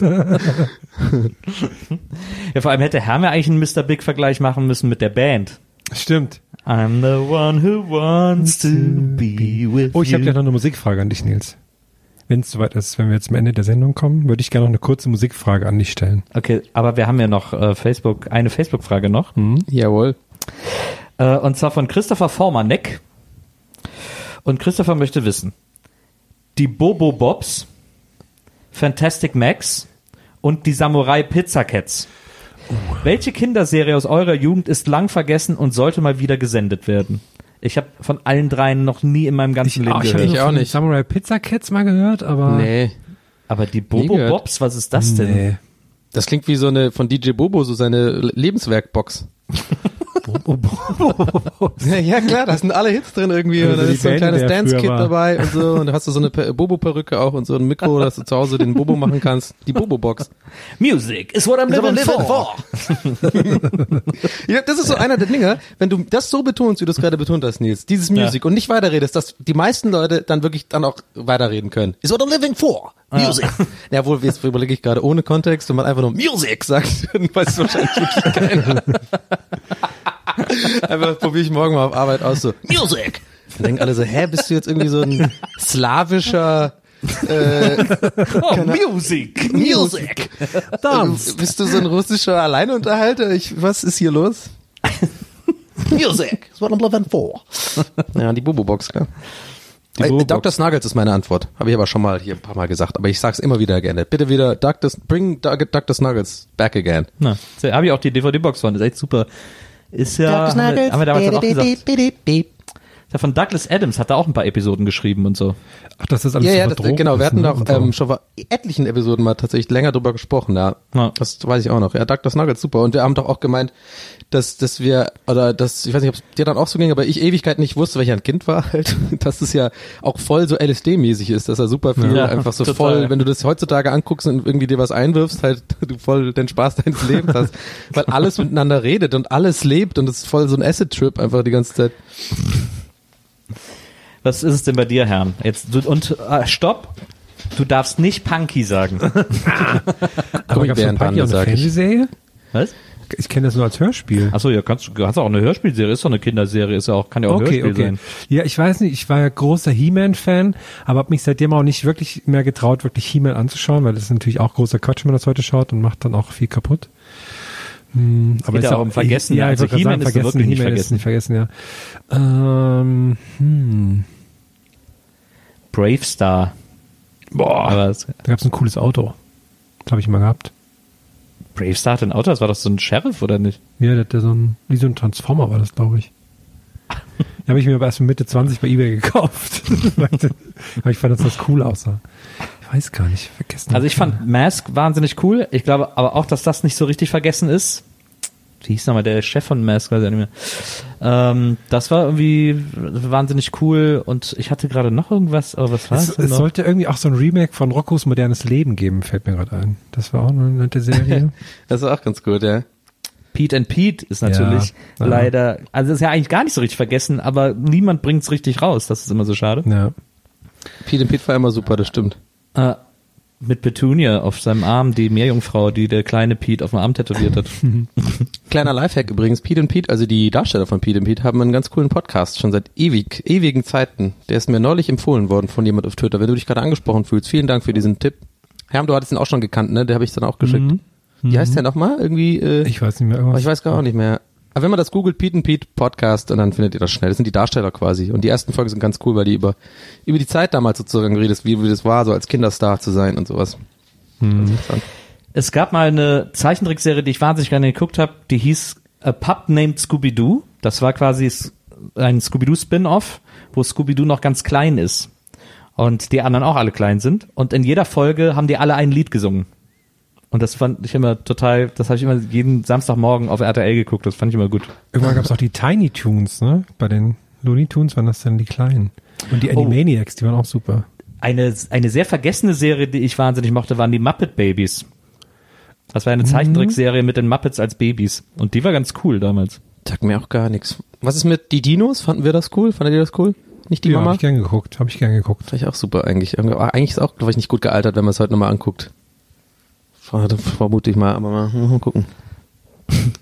Ja, vor allem hätte Herr eigentlich einen Mr. Big Vergleich machen müssen mit der Band. Stimmt. I'm the one who wants to be with Oh, ich habe ja noch eine Musikfrage an dich, Nils. Wenn es soweit ist, wenn wir jetzt zum Ende der Sendung kommen, würde ich gerne noch eine kurze Musikfrage an dich stellen. Okay, aber wir haben ja noch äh, Facebook, eine Facebook-Frage noch. Jawohl. Äh, und zwar von Christopher Formanek. Und Christopher möchte wissen, die Bobo Bobs, Fantastic Max und die Samurai Pizza Cats. Welche Kinderserie aus eurer Jugend ist lang vergessen und sollte mal wieder gesendet werden? Ich habe von allen dreien noch nie in meinem ganzen Leben Ah, ich gehört. habe Ich auch nicht. Samurai Pizza Cats mal gehört, aber Nee. Aber die Bobo. Bobs, was ist das denn? nee. Das klingt wie so eine von DJ Bobo, so seine Lebenswerkbox. ja, ja, klar, da sind alle Hits drin irgendwie. Also und da ist so ein Band, kleines Dance-Kit dabei und so. Und da hast du so eine Per- Bobo-Perücke auch und so ein Mikro, dass du zu Hause den Bobo machen kannst. Die Bobo-Box. Music is what I'm living, for. Ja, das ist so einer der Dinge, wenn du das so betonst, wie du es gerade betont hast, Nils, dieses Music und nicht weiterredest, dass die meisten Leute dann wirklich dann auch weiterreden können. Is what I'm living for. Music. Ja, wohl, jetzt überlege ich gerade ohne Kontext und man einfach nur Music sagt, dann weiß wahrscheinlich wirklich keiner. einfach probiere ich morgen mal auf Arbeit aus so, Music. Dann denken alle so, hä, bist du jetzt irgendwie so ein slawischer äh, Oh, Music. Music. Dance. Bist du so ein russischer Alleinunterhalter? Ich, was ist hier los? Music is what I'm living for. Ja, die Bobo-Box, klar. Äh, Bobo-Box. Dr. Snuggles ist meine Antwort. Habe ich aber schon mal hier ein paar Mal gesagt, aber ich sag's immer wieder gerne. Bitte wieder Dr. Bring Dr. Dr. Snuggles back again. Na, habe ich auch die DVD-Box von, das ist echt super. Ist ja, haben wir, haben wir damals dann auch gesagt. Ja von Douglas Adams hat da auch ein paar Episoden geschrieben und so. Ach, das ist alles Ja, ja, das, genau. Wir hatten so. ähm, schon vor etlichen Episoden mal tatsächlich länger drüber gesprochen. Ja, Ja. das weiß ich auch noch. Ja, Dr. Snuggles, super. Und wir haben doch auch gemeint, dass, dass wir, oder dass, ich weiß nicht, ob es dir dann auch so ging, aber ich Ewigkeit nicht wusste, weil ich ein Kind war halt, dass es ja auch voll so LSD-mäßig ist, dass er super viel Ja, einfach so total. voll, wenn du das heutzutage anguckst und irgendwie dir was einwirfst, halt du voll den Spaß deines Lebens hast, weil alles miteinander redet und alles lebt und es ist voll so ein Acid-Trip einfach die ganze Zeit. Was ist es denn bei dir, Herrn? Jetzt du, und äh, stopp. Du darfst nicht Punky sagen. Aber gab's von Punky auch eine. Fernsehserie? Was? Ich kenne das nur als Hörspiel. Achso, ja, kannst du hast auch eine Hörspielserie, ist doch eine Kinderserie, ist ja auch, kann ja auch ein Okay, Hörspiel okay. sein. Ja, ich weiß nicht, ich war ja großer He-Man-Fan, aber habe mich seitdem auch nicht wirklich mehr getraut, wirklich He-Man anzuschauen, weil das ist natürlich auch großer Quatsch, wenn man das heute schaut und macht dann auch viel kaputt. Hm, aber geht ist ja auch um Vergessen, Ja, also He-Man ist vergessen, wirklich nicht He-Man ist vergessen. nicht vergessen, ja. Ähm, hm. Brave Star. Boah, Aber es, da gab's ein cooles Auto. Das habe ich mal gehabt. Brave Star hat ein Auto, das war doch so ein Sheriff, oder nicht? Ja, der hatte so ein, wie so ein Transformer war das, glaube ich. Den habe ich mir aber erst mit Mitte 20 bei Ebay gekauft. weil ich fand, dass das cool aussah. Ich weiß gar nicht, vergessen. Also ich fand Mask wahnsinnig cool. Ich glaube aber auch, dass das nicht so richtig vergessen ist. Wie hieß nochmal der Chef von Mask, weiß ich nicht mehr. Ähm, das war irgendwie wahnsinnig cool und ich hatte gerade noch irgendwas, aber was war Es, es es noch? sollte irgendwie auch so ein Remake von Roccos modernes Leben geben, fällt mir gerade ein. Das war auch eine nette Serie. Das ist auch ganz gut, ja. Pete and Pete ist natürlich Ja, leider, also ist ja eigentlich gar nicht so richtig vergessen, aber niemand bringt's richtig raus. Das ist immer so schade. ja. Pete und Pete war immer super, das stimmt. Äh, mit Petunia auf seinem Arm, die Meerjungfrau, die der kleine Pete auf dem Arm tätowiert hat. Kleiner Lifehack übrigens, Pete und Pete, also die Darsteller von Pete und Pete haben einen ganz coolen Podcast, schon seit ewig, ewigen Zeiten. Der ist mir neulich empfohlen worden von jemand auf Twitter. Wenn du dich gerade angesprochen fühlst, vielen Dank für diesen Tipp. Herm, du hattest ihn auch schon gekannt, ne? Der habe ich dann auch geschickt. Wie heißt der nochmal? Irgendwie, äh, Ich weiß nicht mehr irgendwas. ich weiß gar auch nicht mehr. Aber wenn man das googelt, Pete und Pete Podcast, und dann findet ihr das schnell. Das sind die Darsteller quasi. Und die ersten Folgen sind ganz cool, weil die über, über die Zeit damals sozusagen redest, wie, wie das war, so als Kinderstar zu sein und sowas. Interessant. Es gab mal eine Zeichentrickserie, die ich wahnsinnig gerne geguckt habe, die hieß A Pup Named Scooby-Doo. Das war quasi ein Scooby-Doo-Spin-Off, wo Scooby-Doo noch ganz klein ist. Und die anderen auch alle klein sind. Und in jeder Folge haben die alle ein Lied gesungen. Und das fand ich immer total, das habe ich immer jeden Samstagmorgen auf RTL geguckt, das fand ich immer gut. Irgendwann gab es auch die Tiny Tunes, ne? Bei den Looney Tunes waren das dann die kleinen. Und die Oh. Animaniacs, die waren auch super. Eine, eine sehr vergessene Serie, die ich wahnsinnig mochte, waren die Muppet Babies. Das war eine Zeichentrickserie mit den Muppets als Babys. Und die war ganz cool damals. Sagt mir auch gar nichts. Was ist mit die Dinos? Fanden wir das cool? Fandet ihr das cool? Nicht die ja, Mama? habe ich gern geguckt, habe ich gern geguckt. Fand ich auch super eigentlich. Eigentlich ist auch, glaube ich, nicht gut gealtert, wenn man es heute nochmal anguckt. Ver- Vermute ich mal, aber mal, mal gucken.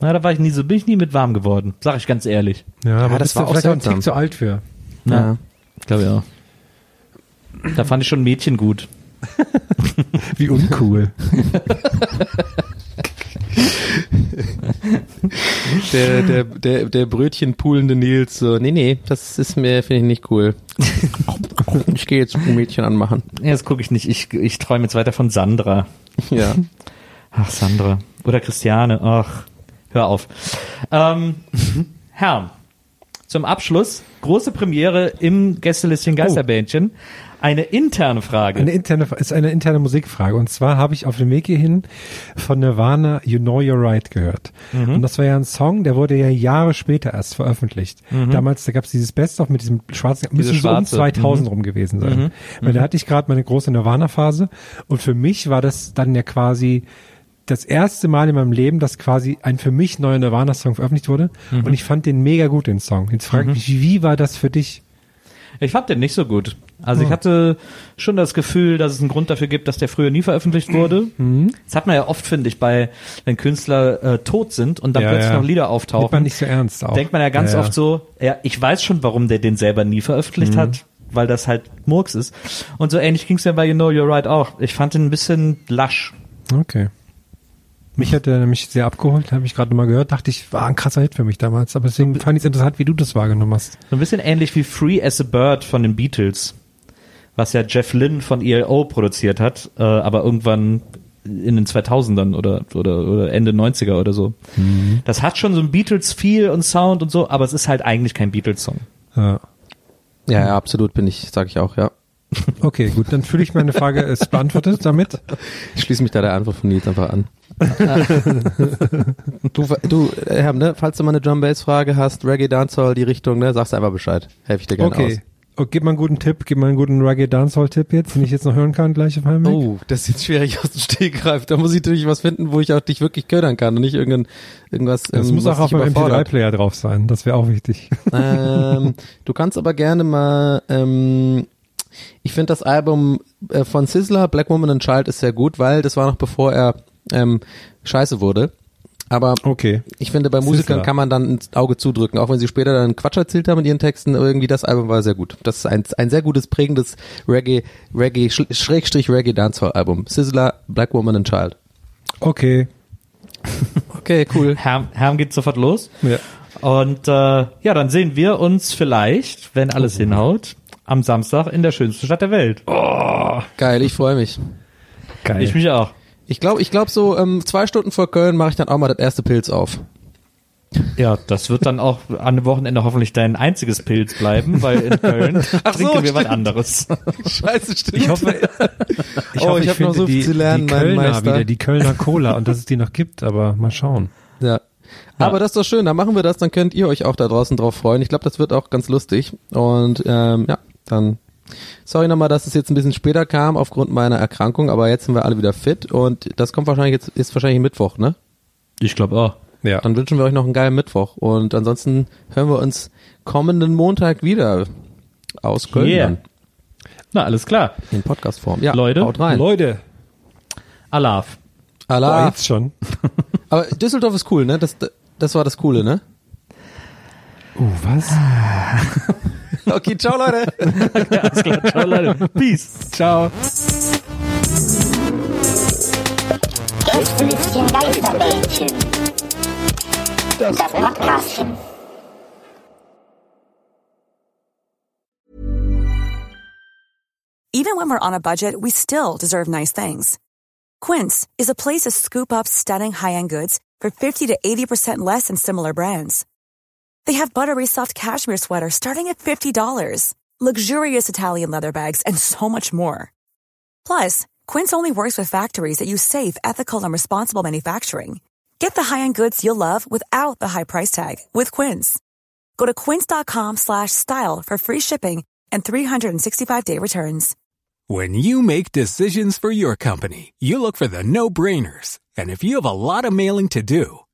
Na, da war ich nie so, bin ich nie mit warm geworden. Sag ich ganz ehrlich. Ja, aber das bist war du auch vielleicht auch ein. Tick zu alt für. Na, glaube ich auch. Da fand ich schon Mädchen gut. Wie uncool. Der, der, der, der Brötchenpoolende Nils so, nee, nee, das ist mir, finde ich nicht cool. Ich gehe jetzt ein Mädchen anmachen. Ja, das gucke ich nicht. Ich, ich träume jetzt weiter von Sandra. Ja. Ach, Sandra. Oder Christiane. Ach, hör auf. Ähm, Herr, zum Abschluss, große Premiere im Gästelistchen Geisterbähnchen. Eine interne Frage. Eine interne, ist eine interne Musikfrage. Und zwar habe ich auf dem Weg hierhin von Nirvana You Know You're Right gehört. Und das war ja ein Song, der wurde ja Jahre später erst veröffentlicht. Damals, da gab es dieses Best-of mit diesem schwarzen, müsste so um schwarze. 2000 rum gewesen sein. Weil da hatte ich gerade meine große Nirvana-Phase. Und für mich war das dann ja quasi das erste Mal in meinem Leben, dass quasi ein für mich neuer Nirvana-Song veröffentlicht wurde. Und ich fand den mega gut, den Song. Jetzt frage ich mich, wie war das für dich? Ich fand den nicht so gut. Also Hm. ich hatte schon das Gefühl, dass es einen Grund dafür gibt, dass der früher nie veröffentlicht wurde. Hm. Das hat man ja oft, finde ich, bei, wenn Künstler äh, tot sind und dann Ja, plötzlich ja. noch Lieder Nimmt auftauchen. man nicht so ernst auch. denkt man ja ganz Ja, oft so, ja, ich weiß schon, warum der den selber nie veröffentlicht hat, weil das halt Murks ist. Und so ähnlich ging es ja bei You Know You're Right auch. Ich fand den ein bisschen lasch. Okay. Mich hat er nämlich sehr abgeholt, habe ich gerade mal gehört, dachte ich, war ein krasser Hit für mich damals. Aber deswegen fand ich es interessant, wie du das wahrgenommen hast. So ein bisschen ähnlich wie Free as a Bird von den Beatles, was ja Jeff Lynne von ELO produziert hat, äh, aber irgendwann in den 2000ern oder, oder, oder Ende 90er oder so. Das hat schon so ein Beatles-Feel und Sound und so, aber es ist halt eigentlich kein Beatles-Song. Ja. Ja, ja, absolut bin ich, sage ich auch, ja. Okay, gut, dann fühle ich meine Frage ist beantwortet damit. Ich schließe mich da der Antwort von Nils einfach an. du, du, Herr, ne, falls du mal eine Drum Bass Frage hast, Reggae Dancehall, die Richtung, ne, sagst einfach Bescheid. Helfe ich dir gerne Okay. Oh, gib mal einen guten Tipp, gib mal einen guten Reggae Dancehall Tipp jetzt, den ich jetzt noch hören kann gleich auf. Weg. Oh, das ist jetzt schwierig aus dem Stegreif. Da muss ich natürlich was finden, wo ich auch dich wirklich ködern kann und nicht irgendein, irgendwas, Das ähm, muss auch auf meinem überfordert. MP3-Player drauf sein, das wäre auch wichtig. ähm, du kannst aber gerne mal, ähm, ich finde das Album äh, von Sizzler, Black Woman and Child, ist sehr gut, weil das war noch bevor er ähm, scheiße wurde. Aber Okay. ich finde, bei Musikern kann man dann ins Auge zudrücken, auch wenn sie später dann Quatsch erzählt haben in ihren Texten, irgendwie das Album war sehr gut. Das ist ein, ein sehr gutes, prägendes Reggae, Reggae, Sch- Schrägstrich Reggae Dancehall Album. Sizzler, Black Woman and Child. Okay. Okay, cool. Herm, Herm geht sofort los. Ja. Und äh, ja, dann sehen wir uns vielleicht, wenn alles hinhaut, am Samstag in der schönsten Stadt der Welt. Geil, ich freue mich. Geil. Ich mich auch. Ich glaube, ich glaube so ähm, zwei Stunden vor Köln mache ich dann auch mal das erste Pilz auf. Ja, das wird dann auch an dem Wochenende hoffentlich dein einziges Pilz bleiben, weil in Köln Ach so, trinken wir was stimmt. anderes. Scheiße, stimmt. ich hoffe, ich, Oh, hoffe, ich ich hab noch so viel die, zu lernen, die mein Kölner Meister. wieder, die Kölner Cola und dass es die noch gibt, aber mal schauen. Ja. Aber das ist doch schön, dann machen wir das, dann könnt ihr euch auch da draußen drauf freuen. Ich glaube, das wird auch ganz lustig. Und ähm, ja, dann sorry nochmal, dass es jetzt ein bisschen später kam aufgrund meiner Erkrankung, aber jetzt sind wir alle wieder fit und das kommt wahrscheinlich jetzt, ist wahrscheinlich Mittwoch, ne? Ich glaube auch. Ja. Dann wünschen wir euch noch einen geilen Mittwoch und ansonsten hören wir uns kommenden Montag wieder aus Köln Yeah. dann Na, alles klar. in Podcastform. Ja, Leute, haut rein. Leute, Alaf. boah, Allah. jetzt schon. Aber Düsseldorf ist cool, ne? Das, das war das Coole, ne? Oh, was? Okay, ciao Leute. Alles klar. Ciao, Leute. Peace. Ciao. Gästelistchen Geisterbällchen. Das Podcastchen. Even when we're on a budget, we still deserve nice things. Quince is a place to scoop up stunning high-end goods for 50 to 80% less than similar brands. They have buttery soft cashmere sweaters starting at $50, luxurious Italian leather bags, and so much more. Plus, Quince only works with factories that use safe, ethical, and responsible manufacturing. Get the high-end goods you'll love without the high price tag with Quince. Go to quince.com slash style for free shipping and 365-day returns. When you make decisions for your company, you look for the no-brainers. And if you have a lot of mailing to do,